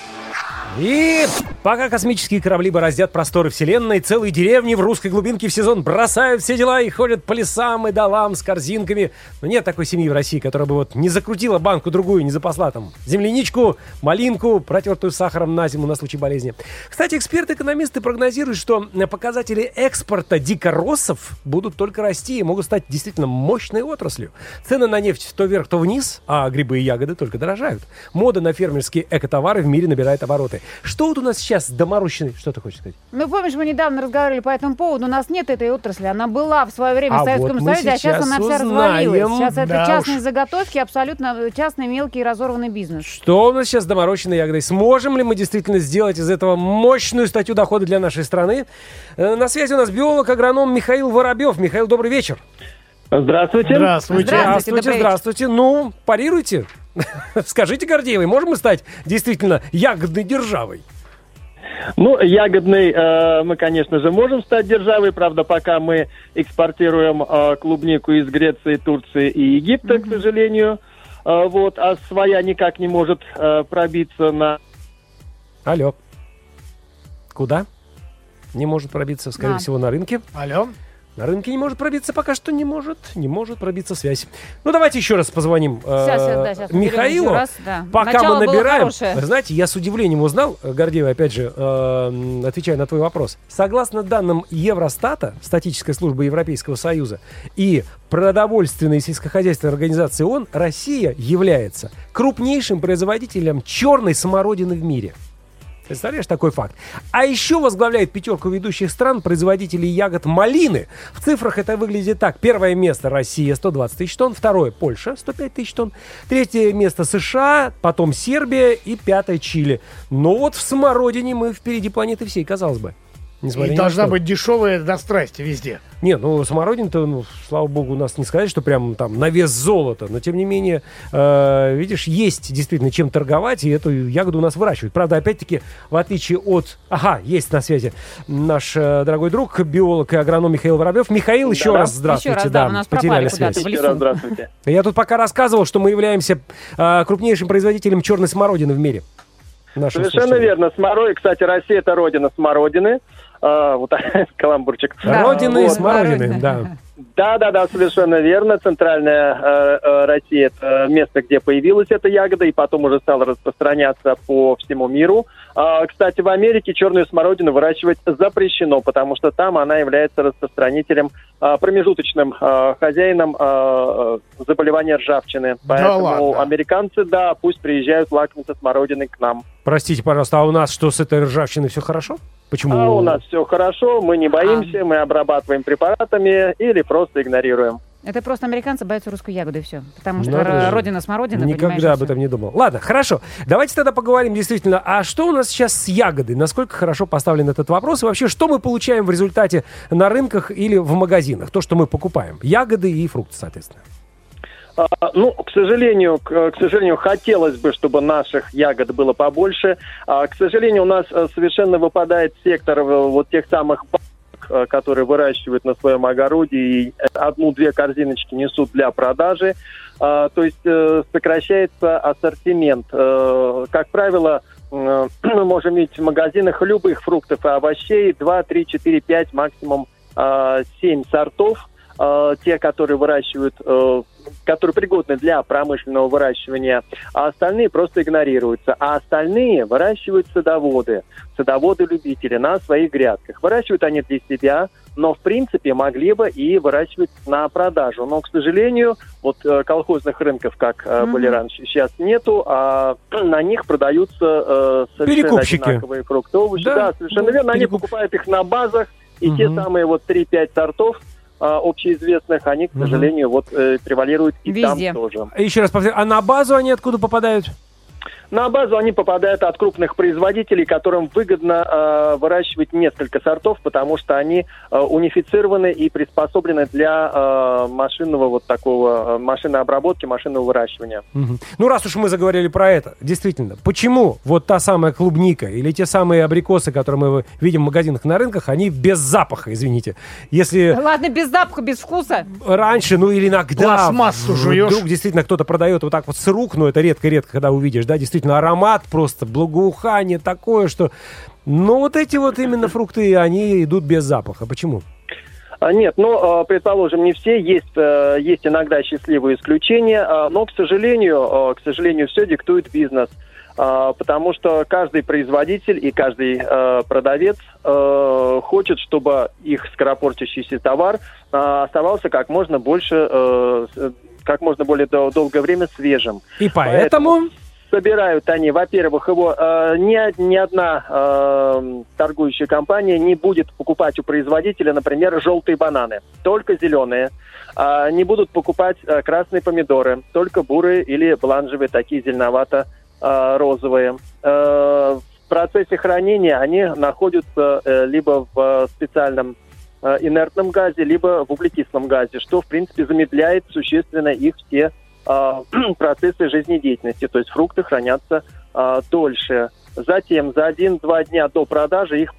И пока космические корабли бороздят просторы Вселенной, целые деревни в русской глубинке в сезон бросают все дела и ходят по лесам и долам с корзинками. Но нет такой семьи в России, которая бы вот не закрутила банку другую, не запасла там земляничку, малинку, протертую сахаром на зиму на случай болезни. Кстати, эксперты-экономисты прогнозируют, что показатели экспорта дикороссов будут только расти и могут стать действительно мощной отраслью. Цены на нефть то вверх, то вниз, а грибы и ягоды только дорожают. Мода на фермерские экотовары в мире набирает обороты. Что вот у нас сейчас доморощенный... Что ты хочешь сказать? Ну, помнишь, мы недавно разговаривали по этому поводу. У нас нет этой отрасли. Она была в свое время А в Советском вот Союзе, а сейчас она вся развалилась. Сейчас это Да частные уж. заготовки, абсолютно частный мелкий разорванный бизнес. Что у нас сейчас с доморощенной ягодой? Сможем ли мы действительно сделать из этого мощную статью дохода для нашей страны? Э, На связи у нас биолог-агроном Михаил Воробьев. Михаил, добрый вечер. Здравствуйте. Здравствуйте. Здравствуйте, здравствуйте. Ну, парируйте. [laughs] Скажите, Гордеевой, можем мы стать действительно ягодной державой? Ну, ягодный э, мы, конечно же, можем стать державой, правда, пока мы экспортируем э, клубнику из Греции, Турции и Египта, к сожалению. Э, вот, а своя никак не может э, пробиться на... Алло. Куда? Не может пробиться, скорее А. всего, на рынке. Алло. На рынке не может пробиться, пока что не может. Не может пробиться связь. Ну, давайте еще раз позвоним э, Сейчас, да, сейчас Михаилу. раз, да. Пока Начало мы набираем. Вы знаете, я с удивлением узнал, э, Гордеева, опять же, э, отвечая на твой вопрос. Согласно данным Евростата, статической службы Европейского Союза, и продовольственной сельскохозяйственной организации ООН, Россия является крупнейшим производителем черной смородины в мире. Представляешь такой факт? А еще возглавляет пятерку ведущих стран производителей ягод малины. В цифрах это выглядит так. Первое место Россия 120 тысяч тонн, второе Польша 105 тысяч тонн, третье место США, потом Сербия и пятое Чили. Но вот в смородине мы впереди планеты всей, казалось бы. Несмотря И должна что. быть дешевая до страсти везде. Не, ну смородина-то, ну, слава богу, у нас не сказать, что прям там на вес золота, но тем не менее, э, видишь, есть действительно чем торговать, и эту ягоду у нас выращивают. Правда, опять-таки, в отличие от... Ага, есть на связи наш э, дорогой друг, биолог и агроном Михаил Воробьев. Михаил, еще Да-да. раз здравствуйте. Еще раз, да, у нас потеряли связь. Еще раз здравствуйте. Я тут пока рассказывал, что мы являемся э, крупнейшим производителем черной смородины в мире. Совершенно слушателям. верно. Смородина, кстати, Россия это родина смородины. А, вот [laughs] каламбурчик. Да. Родины и Вот. смородины, Смородины. да. Да, да, да, совершенно верно. Центральная э, э, Россия это место, где появилась эта ягода, и потом уже стала распространяться по всему миру. А, кстати, в Америке черную смородину выращивать запрещено, потому что там она является распространителем, а, промежуточным а, хозяином э, заболевания ржавчины. Поэтому ладно? американцы, да, пусть приезжают лакомиться смородиной к нам. Простите, пожалуйста, а у нас что с этой ржавчиной все хорошо? Почему? А у нас все хорошо, мы не боимся, мы обрабатываем препаратами или просто игнорируем. Это просто американцы боятся русскую ягоду и все. Потому что Надо же. родина смородина, Никогда об этом не думал. Ладно, хорошо. Давайте тогда поговорим действительно, а что у нас сейчас с ягодой? Насколько хорошо поставлен этот вопрос? И вообще, что мы получаем в результате на рынках или в магазинах? То, что мы покупаем. Ягоды и фрукты, соответственно. А, Ну, к сожалению, к, к сожалению, хотелось бы, чтобы наших ягод было побольше. А, К сожалению, у нас э, совершенно выпадает сектор э, вот тех самых э, которые выращивают на своем огороде и одну-две корзиночки несут для продажи. А, То есть сокращается ассортимент. Как правило, [clears throat] мы можем видеть в магазинах любых фруктов и овощей 2, 3, 4, 5, максимум 7 сортов. Э, Те, которые выращивают, э, которые пригодны для промышленного выращивания, а остальные просто игнорируются. А остальные выращивают садоводы, садоводы-любители на своих грядках. Выращивают они для себя, но в принципе могли бы и выращивать на продажу. Но, к сожалению, вот э, колхозных рынков, как Мгм. были раньше, сейчас нету, а [clears throat] на них продаются э, совершенно Перекупщики. одинаковые фрукты, овощи. Да, Да, совершенно верно. Они перекуп- покупают их на базах, и те Мгм. самые вот 3-5 сортов общеизвестных, они, к сожалению, вот э, превалируют и Везде. там тоже. Еще раз повторю, а на базу они откуда попадают? На базу они попадают от крупных производителей, которым выгодно э, выращивать несколько сортов, потому что они э, унифицированы и приспособлены для э, машинного вот такого, э, машинной обработки, машинного выращивания. Мгм. Ну, раз уж мы заговорили про это, действительно, почему вот та самая клубника или те самые абрикосы, которые мы видим в магазинах на рынках, они без запаха, извините. Если Ладно, без запаха, без вкуса. раньше, ну или иногда Пластмассу жуешь. вдруг действительно кто-то продает вот так вот с рук, но это редко-редко, когда увидишь, да, действительно аромат просто, благоухание такое, что... Но вот эти вот именно фрукты, они идут без запаха. Почему? А, Нет, ну, э, предположим, не все, есть, э, есть иногда счастливые исключения, а, но, к сожалению, э, к сожалению, все диктует бизнес. А, Потому что каждый производитель и каждый э, продавец э, хочет, чтобы их скоропортящийся товар э, оставался как можно больше, э, с- как можно более дол- долгое время свежим. И поэтому... Собирают они, во-первых, его э, ни, ни одна э, торгующая компания не будет покупать у производителя, например, желтые бананы, только зеленые. А, не будут покупать э, красные помидоры, только бурые или бланжевые, такие зеленовато-розовые. Э, в процессе хранения они находятся э, либо в э, специальном э, инертном газе, либо в углекислом газе, что, в принципе, замедляет существенно их все [clears throat] процессы жизнедеятельности, то есть фрукты хранятся а, дольше. Затем за один-два дня до продажи их,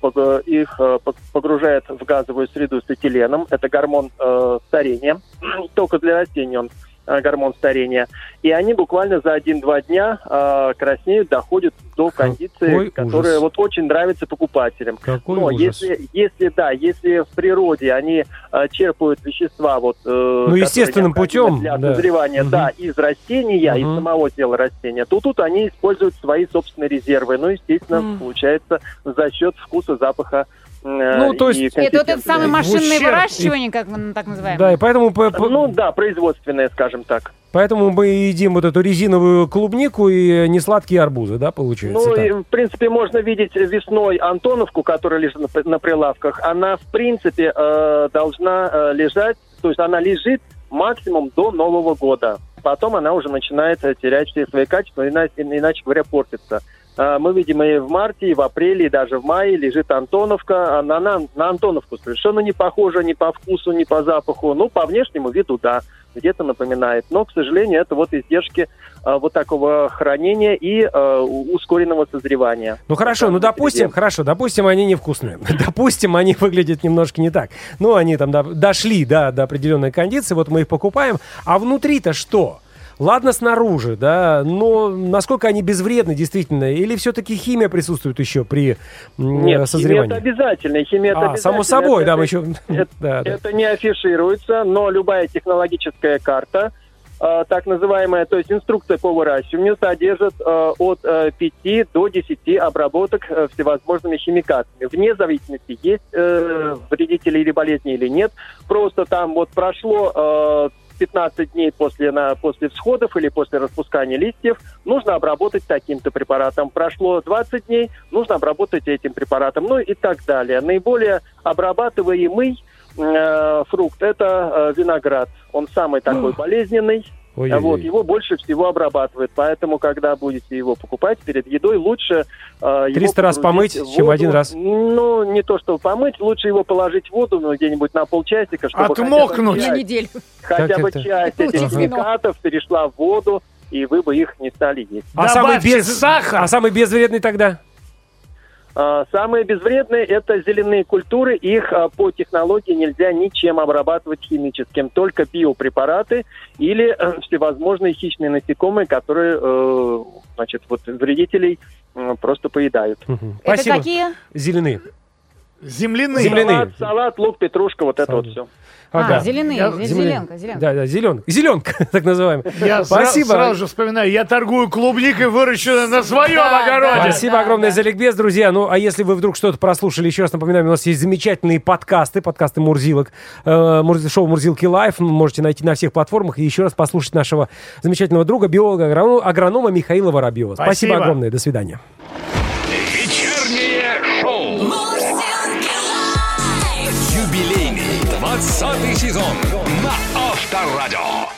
их э, пог- погружают в газовую среду с этиленом. Это гормон э, старения. [clears throat] Только для растений он гормон старения. И они буквально за один-два дня э, краснеют, доходят до Какой кондиции, которая ужас. вот очень нравится покупателям. Какой Но ужас. если, если да, если в природе они э, черпают вещества вот э, Ну, естественным путем, для да. созревания, да, из растения, из Мгм. самого тела растения, то тут они используют свои собственные резервы. Ну, естественно, Мгм. получается за счет вкуса, запаха. Э, Ну, то есть- Это вот это самое машинное ущерб- выращивание, как мы так называем. Да, и поэтому, по- по- Ну да, производственное, скажем так. поэтому мы едим вот эту резиновую клубнику и несладкие арбузы, да, получается? Ну, и, в принципе, можно видеть весной Антоновку, которая лежит на, прилавках. Она, в принципе, э, должна э, лежать, то есть она лежит максимум до Нового года. Потом она уже начинает э, терять все свои качества, иначе, иначе говоря, портится. Э, Мы видим и в марте, и в апреле, и даже в мае лежит Антоновка. Она на, на Антоновку совершенно не похожа ни по вкусу, ни по запаху. Ну, по внешнему виду, да, где-то напоминает. Но, к сожалению, это вот издержки э, вот такого хранения и у- ускоренного созревания. Ну хорошо, ну допустим, впереди. хорошо, допустим, они невкусные. [laughs] Допустим, они выглядят немножко не так. Ну, они там до- дошли да, до определенной кондиции, вот мы их покупаем. А внутри-то что? Ладно, снаружи, да, но насколько они безвредны действительно? Или все-таки химия присутствует еще при Нет, созревании? химия это обязательно. Химия это а, само обязательно. собой, да, Это- мы еще... это- да, да. Это не афишируется, но любая технологическая карта, э, так называемая, то есть инструкция по выращиванию, содержит э, от э, 5 до 10 обработок э, всевозможными химикатами. Вне зависимости, есть э, вредители или болезни или нет. Просто там вот прошло э, 15 дней после, на, после всходов или после распускания листьев, нужно обработать таким-то препаратом. Прошло 20 дней, нужно обработать этим препаратом, ну и так далее. Наиболее обрабатываемый э, фрукт это э, виноград. Он самый такой болезненный. Ой-ой-ой. Вот, его больше всего обрабатывают. Поэтому, когда будете его покупать перед едой, лучше э, его 300 раз помыть, в чем воду. один раз. Ну, не то, что помыть, лучше его положить в воду ну, где-нибудь на полчасика, чтобы хотя бы Отмокнуть. На часть- неделю. хотя бы это? часть этих химикатов перешла в воду, и вы бы их не стали есть. А самый, Добавьте без... сахар. а самый безвредный тогда? А, Самые безвредные – это зеленые культуры. Их а, по технологии нельзя ничем обрабатывать химическим. Только биопрепараты или э, всевозможные хищные насекомые, которые э, значит, вот, вредителей просто поедают. Мгм. Это Спасибо. какие? Зеленые. Земляные. Земляные. Салат, салат, лук, петрушка, вот это Салат. вот все. Ага. А, зеленые, Я- зеленка, зеленка. Да, да, зеленка. [laughs] Зеленка, так называемая. Я Спасибо. Спасибо. сразу же вспоминаю, я торгую клубникой, выращенной на своем Да, огороде. Спасибо Да, огромное да. за ликбез, друзья. Ну, а если вы вдруг что-то прослушали, еще раз напоминаем, у нас есть замечательные подкасты, подкасты Мурзилок, э, шоу Мурзилки Live. Можете найти на всех платформах и еще раз послушать нашего замечательного друга, биолога, агронома, агронома Михаила Воробьева. Спасибо. Спасибо. огромное. До свидания. 20 сезон на Авторадио.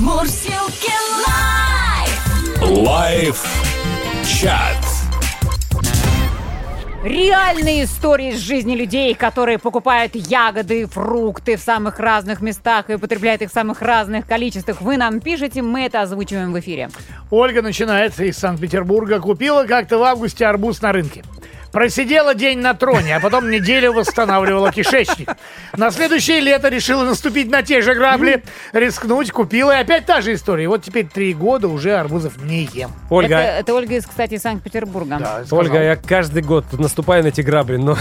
Мурзилки Live. Live chat. Реальные истории из жизни людей, которые покупают ягоды, фрукты в самых разных местах и употребляют их в самых разных количествах. Вы нам пишете, мы это озвучиваем в эфире. Ольга начинается из Санкт-Петербурга. Купила как-то в августе арбуз на рынке. Просидела день на троне, а потом неделю восстанавливала кишечник. На следующее лето решила наступить на те же грабли, рискнуть, купила, и опять та же история. И вот теперь три года уже арбузов не ем. Ольга, Это, это Ольга из, кстати, из Санкт-Петербурга. Да, сказал. Ольга, я каждый год наступаю на эти грабли, но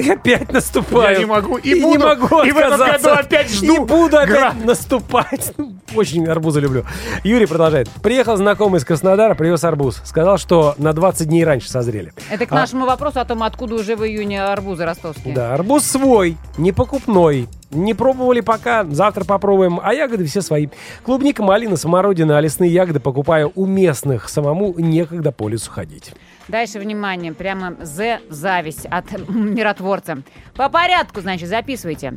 [laughs] я опять наступаю. Я не могу, и не буду, могу и в этом году опять жду И буду опять граб. наступать. [laughs] Ну, Очень арбузы люблю. Юрий продолжает. Приехал знакомый из Краснодара, привез арбуз. Сказал, что на 20 дней раньше созрели. Это к А- нашему вопросу о том, откуда уже в июне арбузы ростовские. Да, арбуз свой, не покупной. Не пробовали пока, завтра попробуем, а ягоды все свои. Клубника, малина, смородина, а лесные ягоды покупаю у местных. Самому некогда по лесу ходить. Дальше, внимание, прямо за зависть от [laughs] миротворца. По порядку, значит, записывайте.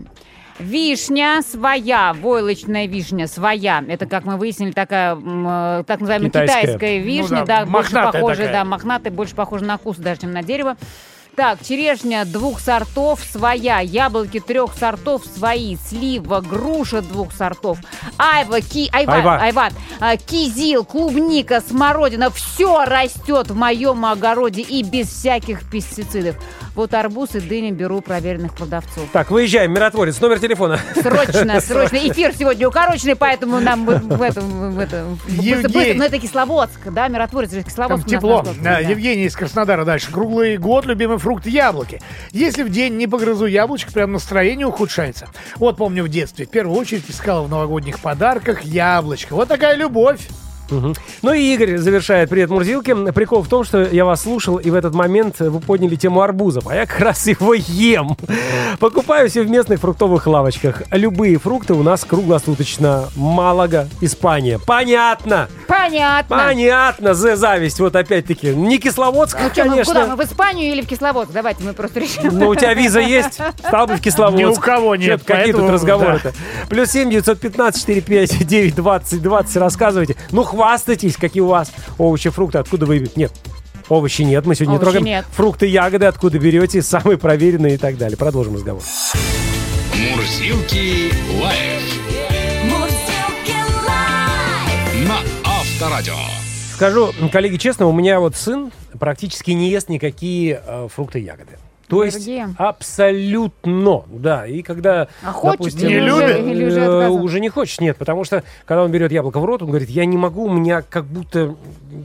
Вишня своя, войлочная вишня своя. Это, как мы выяснили, такая, э, так называемая Китайская. китайская вишня, Ну да, да, больше похожая, такая. да, мохнатая, больше похожа на вкус даже, чем на дерево. Так, черешня двух сортов своя, яблоки трех сортов свои, слива, груша двух сортов, айва, ки, айва, Айва. айва, а, кизил, клубника, смородина, все растет в моем огороде и без всяких пестицидов. Вот арбуз и дыня беру проверенных продавцов. Так, выезжаем, миротворец, номер телефона. Срочно, [laughs] срочно. Эфир сегодня укороченный, поэтому нам в, этом, в этом Евгений. быстро. Но это Кисловодск, да, миротворец же Там Кисловодск. нас тепло. да. Евгений из Краснодара дальше. Круглый год любимый фрукт яблоки. Если в день не погрызу яблочко, прям настроение ухудшается. Вот помню в детстве, в первую очередь искала в новогодних подарках яблочко. Вот такая любовь. Мгм. Ну и Игорь завершает «Привет, Мурзилки». Прикол в том, что я вас слушал, и в этот момент вы подняли тему арбузов, а я как раз его ем. Покупаю все в местных фруктовых лавочках. Любые фрукты у нас круглосуточно. Малага, Испания. Понятно! Понятно. Понятно, за зависть. Вот опять-таки. Не Кисловодск, Ну что, мы конечно. куда? Мы в Испанию или в Кисловодск? Давайте мы просто решим. Ну, у тебя виза есть? Стал бы в Кисловодск. Ни у кого нет, Чё-то Какие тут поэтому, разговоры-то? Плюс семь девятьсот пятнадцать четыре пять девять двадцать двадцать. Рассказывайте. Ну, хвастайтесь, какие у вас овощи, фрукты, откуда вы... Нет, овощи нет, мы сегодня не Овощи трогаем. нет. Фрукты, ягоды, откуда берете, самые проверенные и так далее. Продолжим разговор. Мурзилки лайф Мурзилки лайф. на Авторадио. Скажу, коллеги, честно, у меня вот сын практически не ест никакие э, фрукты и ягоды. То есть Аллергия? абсолютно, да. И когда, А хочет допустим, или э, уже- или уже э, уже не хочет, нет, потому что когда он берет яблоко в рот, он говорит, я не могу, у меня как будто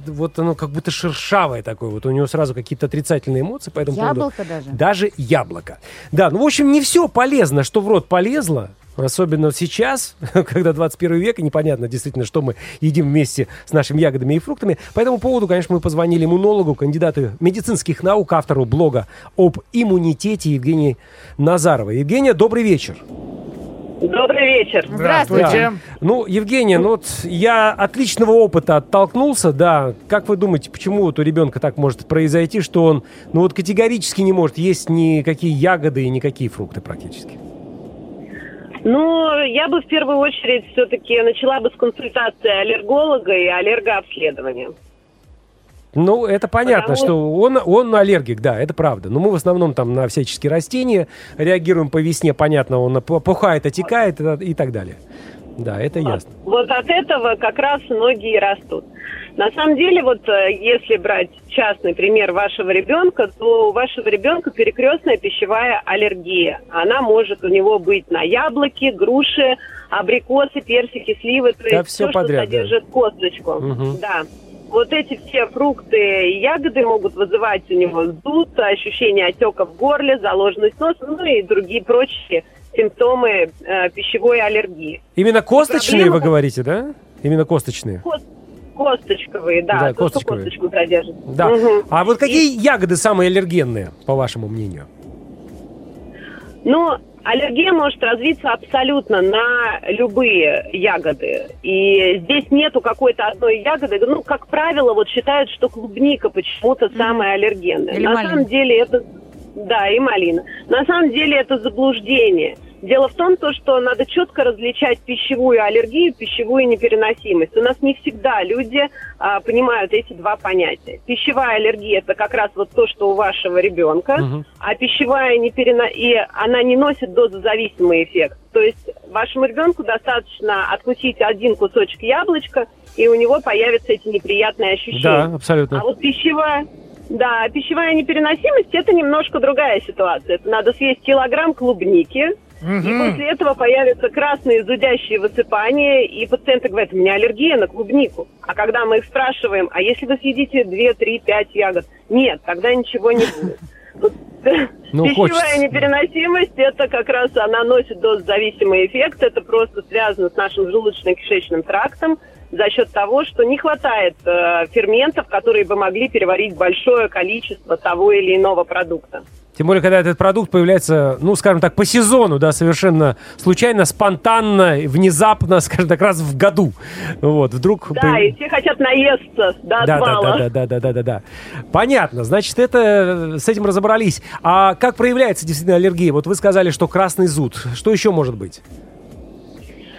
вот оно как будто шершавое такое, вот у него сразу какие-то отрицательные эмоции по этому поводу. Яблоко даже? Даже яблоко. Да, ну, в общем, не все полезно, что в рот полезло. Особенно сейчас, [laughs] когда 21 век, и непонятно действительно, что мы едим вместе с нашими ягодами и фруктами. По этому поводу, конечно, мы позвонили иммунологу, кандидату медицинских наук, автору блога об иммунитете Евгении Назаровой. Евгения, добрый вечер. Добрый вечер. Здравствуйте. Да. Ну, Евгения, ну вот я от личного опыта оттолкнулся, да. Как вы думаете, почему вот у ребенка так может произойти, что он, ну вот категорически не может есть никакие ягоды и никакие фрукты практически? Ну, я бы в первую очередь все-таки начала бы с консультации аллерголога и аллергообследования. Ну, это понятно, Потому- что он, он аллергик, да, это правда. Но мы в основном там на всяческие растения реагируем по весне, понятно, он опухает, отекает и, так далее. Да, это ясно. Вот от этого как раз многие растут. На самом деле, вот э, если брать частный пример вашего ребенка, то у вашего ребенка перекрестная пищевая аллергия. Она может у него быть на яблоки, груши, абрикосы, персики, сливы, то Да, есть все, подряд, что содержит косточку. Мгм. Да. Вот эти все фрукты и ягоды могут вызывать у него зуд, ощущение отека в горле, заложенность носа, ну и другие прочие симптомы э, пищевой аллергии. Именно косточные, проблема- вы говорите, да? Именно косточные. Кост- Косточковые, да, Да, то, что косточковые. косточку содержит. Да. Мгм. А вот какие ягоды самые аллергенные, по вашему мнению? Ну, аллергия может развиться абсолютно на любые ягоды. И здесь нету какой-то одной ягоды. Ну, как правило, вот считают, что клубника почему-то самая аллергенная. Или на малина. самом деле это... Да, и малина. На самом деле это заблуждение. Дело в том, то, что надо четко различать пищевую аллергию, пищевую непереносимость. У нас не всегда люди а, понимают эти два понятия. Пищевая аллергия – это как раз вот то, что у вашего ребенка, Мгм. а пищевая неперено... и она не носит дозозависимый эффект. То есть вашему ребенку достаточно откусить один кусочек яблочка, и у него появятся эти неприятные ощущения. Да, абсолютно. А вот пищевая, да, пищевая непереносимость это немножко другая ситуация. Это надо съесть килограмм клубники, и после этого появятся красные зудящие высыпания, и пациенты говорят, у меня аллергия на клубнику. А когда мы их спрашиваем, а если вы съедите 2, 3, 5 ягод? Нет, тогда ничего не будет. [laughs] Вот, Ну, Пищевая хочется. непереносимость, это как раз она носит дозозависимый эффект, это просто связано с нашим желудочно-кишечным трактом за счет того, что не хватает э, ферментов, которые бы могли переварить большое количество того или иного продукта. Тем более, когда этот продукт появляется, ну, скажем так, по сезону, да, совершенно случайно, спонтанно, внезапно, [laughs] скажем так, раз в году. Вот, вдруг... Да, появ- и все хотят наесться до да, да, отвала. да, да, да, да, да, да. Понятно. Значит, это с этим разобрались. А как проявляется действительно аллергия? Вот вы сказали, что красный зуд. Что еще может быть?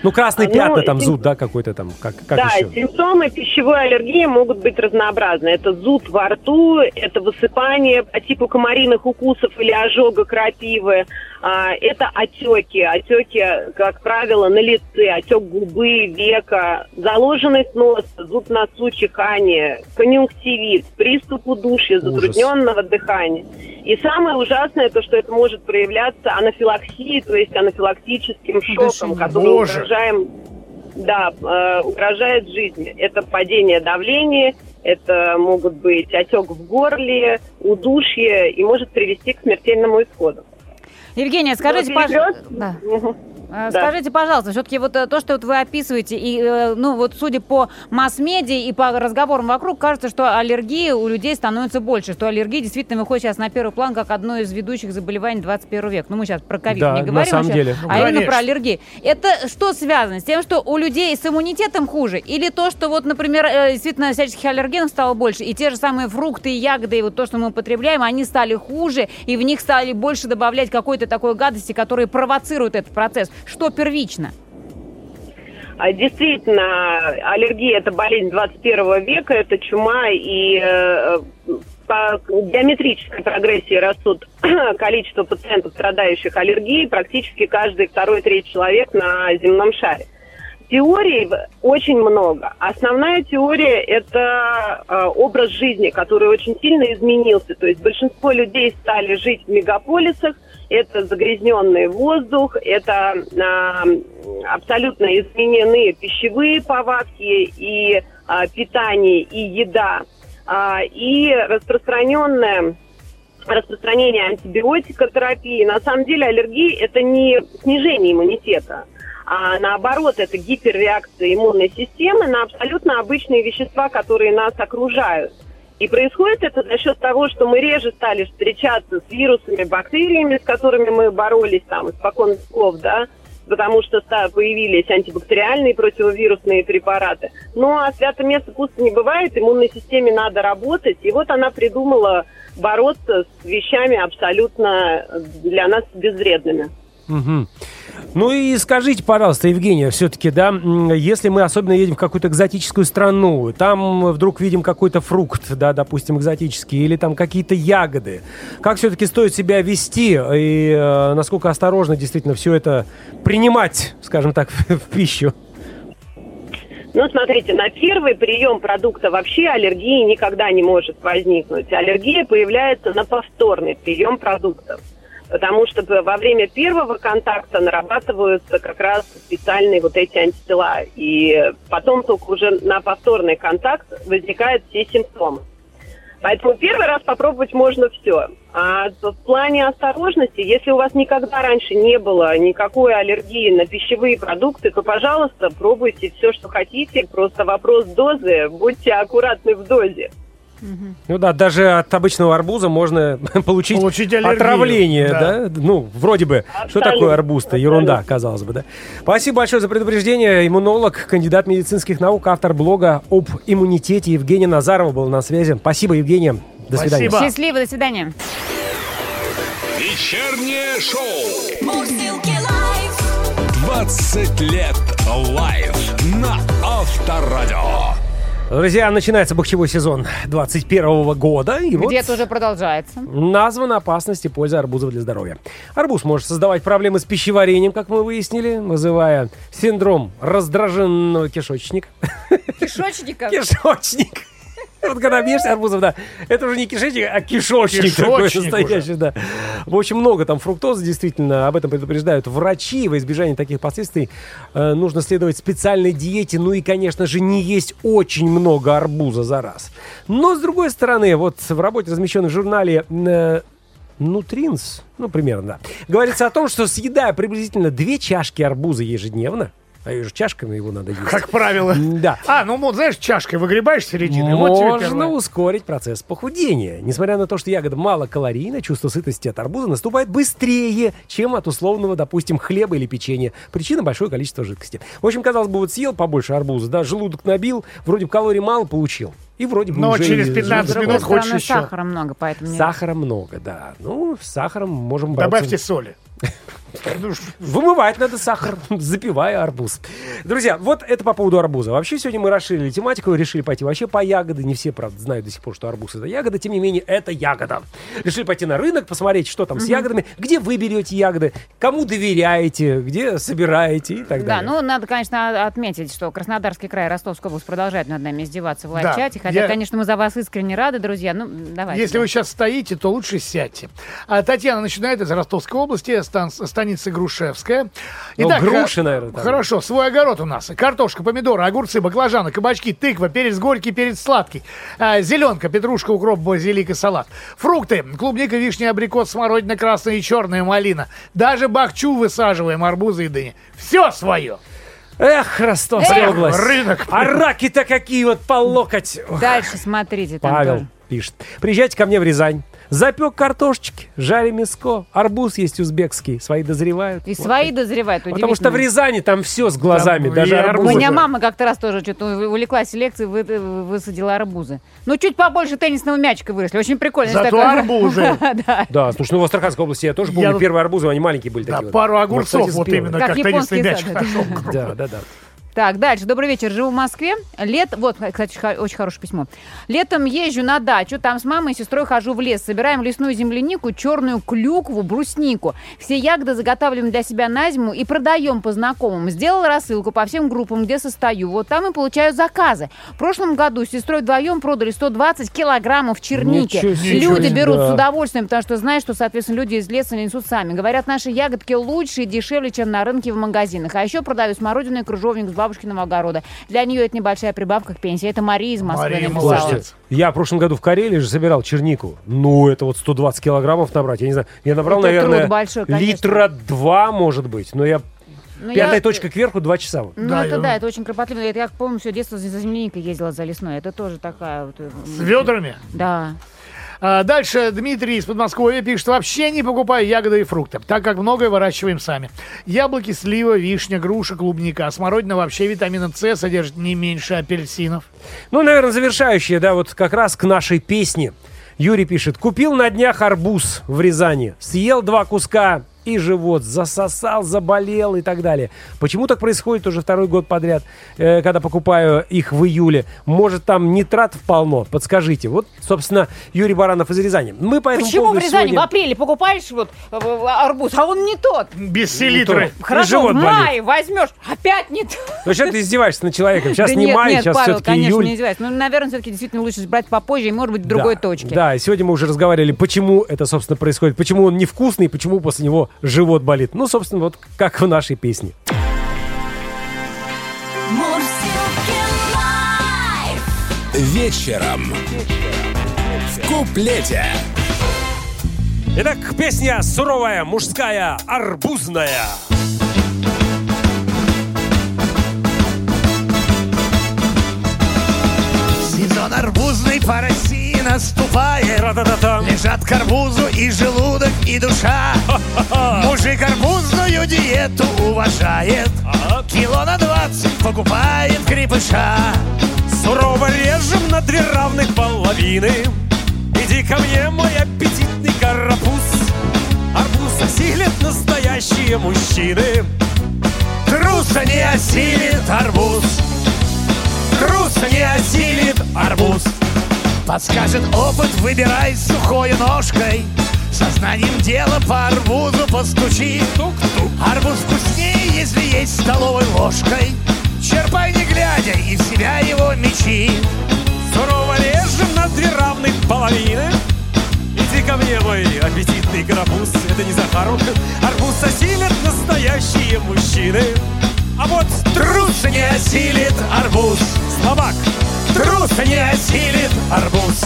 Ну, красные Ну, пятна там, сим- зуд, да, какой-то там. Как, как да, еще? симптомы пищевой аллергии могут быть разнообразны. Это зуд во рту, это высыпание по типу комариных укусов или ожога крапивы, это отеки. Отеки, как правило, на лице, отек губы, века, заложенность носа, зуд в носу, чихание, конъюнктивит, приступ удушья, затрудненного дыхания. И самое ужасное, то, что это может проявляться анафилаксией, то есть анафилактическим шоком, который Боже. угрожаем да, э, угрожает жизни. Это падение давления, это могут быть отек в горле, удушье и может привести к смертельному исходу. Евгения, скажите, пожалуйста... Да. Да. Скажите, пожалуйста, все-таки вот э, то, что вот вы описываете, и, э, ну, вот судя по масс-медиа и по разговорам вокруг, кажется, что аллергии у людей становится больше, что аллергия действительно выходит сейчас на первый план как одно из ведущих заболеваний 21 века. Ну, мы сейчас про ковид Да, не на говорим, самом вообще, деле. А именно конечно. про аллергии. Это что связано? С тем, что у людей с иммунитетом хуже? Или то, что вот, например, э, действительно всяческих аллергенов стало больше, и те же самые фрукты и ягоды, и вот то, что мы употребляем, они стали хуже, и в них стали больше добавлять какой-то такой гадости, которые провоцируют этот процесс. Что первично? А Действительно, аллергия – это болезнь 21 века, это чума, и э, по геометрической прогрессии растут [clears throat] количество пациентов, страдающих аллергией, практически каждый второй, третий человек на земном шаре. Теорий очень много. Основная теория – это э, образ жизни, который очень сильно изменился. То есть большинство людей стали жить в мегаполисах, это загрязненный воздух, это а, абсолютно изменены пищевые повадки и а, питание, и еда, а, и распространенное распространение антибиотикотерапии. На самом деле аллергия – это не снижение иммунитета, а наоборот, это гиперреакция иммунной системы на абсолютно обычные вещества, которые нас окружают. И происходит это за счет того, что мы реже стали встречаться с вирусами, бактериями, с которыми мы боролись там испокон веков, да, потому что появились антибактериальные противовирусные препараты. Ну, а свято место пусто не бывает, иммунной системе надо работать. И вот она придумала бороться с вещами абсолютно для нас безвредными. Мгм. Ну и скажите, пожалуйста, Евгения, все-таки, да, если мы особенно едем в какую-то экзотическую страну, там вдруг видим какой-то фрукт, да, допустим, экзотический, или там какие-то ягоды, как все-таки стоит себя вести и э, насколько осторожно действительно все это принимать, скажем так, [laughs] в пищу? Ну, смотрите, на первый прием продукта вообще аллергии никогда не может возникнуть. Аллергия появляется на повторный прием продуктов. Потому что во время первого контакта нарабатываются как раз специальные вот эти антитела. И потом только уже на повторный контакт возникают все симптомы. Поэтому первый раз попробовать можно все. А в плане осторожности, если у вас никогда раньше не было никакой аллергии на пищевые продукты, то, пожалуйста, пробуйте все, что хотите. Просто вопрос дозы. Будьте аккуратны в дозе. Ну да, даже от обычного арбуза можно [laughs] получить, Получить аллергию, отравление, да. да. Ну, вроде бы. Что Абсолютно, такое арбуз-то? Ерунда, казалось бы, да. Спасибо большое за предупреждение. Иммунолог, кандидат медицинских наук, автор блога об иммунитете Евгения Назарова был на связи. Спасибо, Евгения. До свидания. Спасибо. Счастливо, до свидания. Вечернее шоу. Мурзилки лайф 20 лет лайф на Авторадио. Друзья, начинается бахчевой сезон 21 года. И вот Где-то уже продолжается. названа опасность и польза арбузов для здоровья. Арбуз может создавать проблемы с пищеварением, как мы выяснили, вызывая синдром раздраженного кишечника. Кишочника. [laughs] Кишочник. Вот когда ешь арбузов, да, это уже не кишечник, а кишочник такой Кишочник настоящий, да. В общем, много там фруктозы, действительно, об этом предупреждают врачи. Во избежание таких последствий э, нужно следовать специальной диете, ну и, конечно же, не есть очень много арбуза за раз. Но, с другой стороны, вот в работе, размещенной в журнале э, Nutrients, ну, примерно, да, говорится о том, что съедая приблизительно две чашки арбуза ежедневно, а и же чашками его надо есть. Как правило. Да. А, ну, вот, знаешь, чашкой выгребаешь середины. вот тебе Можно первое. ускорить процесс похудения. Несмотря на то, что ягода малокалорийна, чувство сытости от арбуза наступает быстрее, чем от условного, допустим, хлеба или печенья. Причина – большое количество жидкости. В общем, казалось бы, вот съел побольше арбуза, да, желудок набил, вроде бы калорий мало получил. И вроде бы Но уже через и 15 С другой минут хочешь еще. сахара много, поэтому... Сахара много, да. Ну, с сахаром можем бороться. Добавьте соли. [laughs] Ну, Вымывать надо сахар, [laughs] запивая арбуз. Друзья, вот это по поводу арбуза. Вообще сегодня мы расширили тематику, решили пойти вообще по ягоды. Не все, правда, знают до сих пор, что арбуз это ягода. Тем не менее, это ягода. Решили пойти на рынок, посмотреть, что там с ягодами, где вы берете ягоды, кому доверяете, где собираете и так Да, далее. ну надо, конечно, отметить, что Краснодарский край Ростовская область продолжают над нами издеваться в Да. Хотя, я- конечно, мы за вас искренне рады, друзья. Ну, давайте. Если да. вы сейчас стоите, то лучше сядьте. А Татьяна начинает из Ростовской области, стан- станица Грушевская. Ну, Итак, груши, ха- наверное, там. Хорошо, свой огород у нас. Картошка, помидоры, огурцы, баклажаны, кабачки, тыква, перец горький, перец сладкий. А, зеленка, петрушка, укроп, базилик и салат. Фрукты. Клубника, вишня, абрикос, смородина, красная и черная малина. Даже бахчу высаживаем, арбузы и дыни. Все свое. Эх, Ростовская Эх, область. рынок. А раки-то какие вот по локоть. Дальше смотрите. Там Павел тоже. пишет. Приезжайте ко мне в Рязань. Запек картошечки, жарим мяско, арбуз есть узбекский, свои дозревают. И Вот свои дозревают, Потому что в. Рязани там все с глазами, Там даже и У арбузы. меня Арбузы. мама как-то раз тоже что-то увлеклась селекцией, вы- высадила арбузы. Ну, чуть побольше теннисного мячика выросли. Очень прикольно. Зато Такое- арбузы. [laughs] Да. Слушай, ну в Астраханской области я тоже помню, первые арбузы, они маленькие были Да, такие. пару Ну, огурцов, вот именно, Как теннисный мяч сад, да. пошел. Да, да, да. Так, дальше. Добрый вечер. Живу в Москве. Лет... Вот, кстати, очень хорошее письмо. Летом езжу на дачу. Там с мамой и сестрой хожу в лес. Собираем лесную землянику, черную клюкву, бруснику. Все ягоды заготавливаем для себя на зиму и продаем по знакомым. Сделала рассылку по всем группам, где состою. Вот там и получаю заказы. В прошлом году с сестрой вдвоем продали 120 килограммов черники. Ничего. Люди Ничего берут себе. с удовольствием, потому что знают, что, соответственно, люди из леса несут сами. Говорят, наши ягодки лучше и дешевле, чем на рынке в магазинах. А еще продаю смородину и кружовник с бабушкиного огорода. Для нее это небольшая прибавка к пенсии. Это Мария из Москвы Мария, написала. молодец. Я в прошлом году в Карелии же собирал чернику. Ну, это вот 120 килограммов набрать. Я не знаю, я набрал, Это наверное, труд большой, конечно. литра два, может быть. Но я Ну, пятая я- точка кверху два часа. Ну, Да, это я- да, это очень кропотливо. Это я помню, все детство за земляникой ездила за лесной. Это тоже такая вот... э, С ведрами. Да. А, Дальше Дмитрий из Подмосковья пишет, вообще не покупаю ягоды и фрукты, так как многое выращиваем сами. Яблоки, слива, вишня, груша, клубника. А смородина вообще витамина С содержит не меньше апельсинов. Ну, наверное, завершающее, да, вот как раз к нашей песне. Юрий пишет, купил на днях арбуз в Рязани, съел два куска и живот засосал, заболел и так далее. Почему так происходит уже второй год подряд, э, когда покупаю их в июле? Может, там нитратов полно? Подскажите. Вот, собственно, Юрий Баранов из Рязани. Мы по этому Почему в Рязани сегодня- в апреле покупаешь вот э, арбуз, а он не тот? Без селитры. Хорошо, живот в болит. мае возьмешь, опять не тот. Ну, сейчас ты издеваешься над человеком. Сейчас Да не нет, май, нет, сейчас Павел, все-таки конечно, июль. не издеваюсь. Ну, наверное, все-таки действительно лучше брать попозже и, может быть, в другой Да, точке. Да, и сегодня мы уже разговаривали, почему это, собственно, происходит, почему он невкусный, почему после него живот болит. Ну, собственно, вот как в нашей песне. Вечером. В куплете. Итак, песня суровая, мужская, арбузная. Сезон арбузный по России наступает Тра-та-та-та. Лежат к арбузу и желудок, и душа Мужик арбузную диету уважает Кило на двадцать покупает крепыша Сурово режем на две равных половины. Иди ко мне, мой аппетитный карапуз. Арбуз осилят настоящие мужчины. Труса не осилит арбуз Труса не осилит арбуз Подскажет опыт, выбирай сухой ножкой Сознанием дела по арбузу постучи Арбуз вкуснее, если есть столовой ложкой Черпай не глядя и в себя его мечи Сурово режем на две равных половины. Иди ко мне, мой аппетитный карапуз. Это не Захаров. Арбуз осилят настоящие мужчины. А вот Трус не осилит арбуз слабак. Трус не осилит арбуз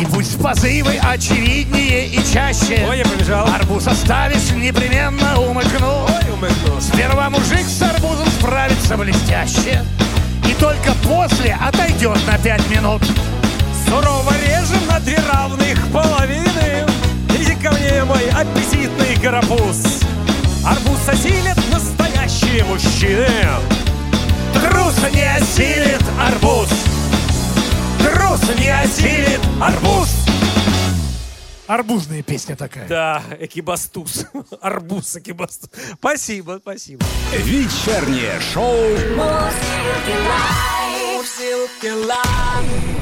И пусть позывы очевиднее и чаще Ой, я побежал. Арбуз оставишь, непременно умыкну Ой, умыкну. Сперва мужик с арбузом справится блестяще И только после отойдет на пять минут Сурово режем на две равных половины. Ко мне, мой аппетитный карапуз. Арбуз осилят настоящие мужчины. Трус не осилит арбуз Трус не осилит арбуз Арбузная песня такая. Да, экибастуз. [laughs] Арбуз экибастуз. Спасибо, спасибо. Вечернее шоу Мурзилки лайф.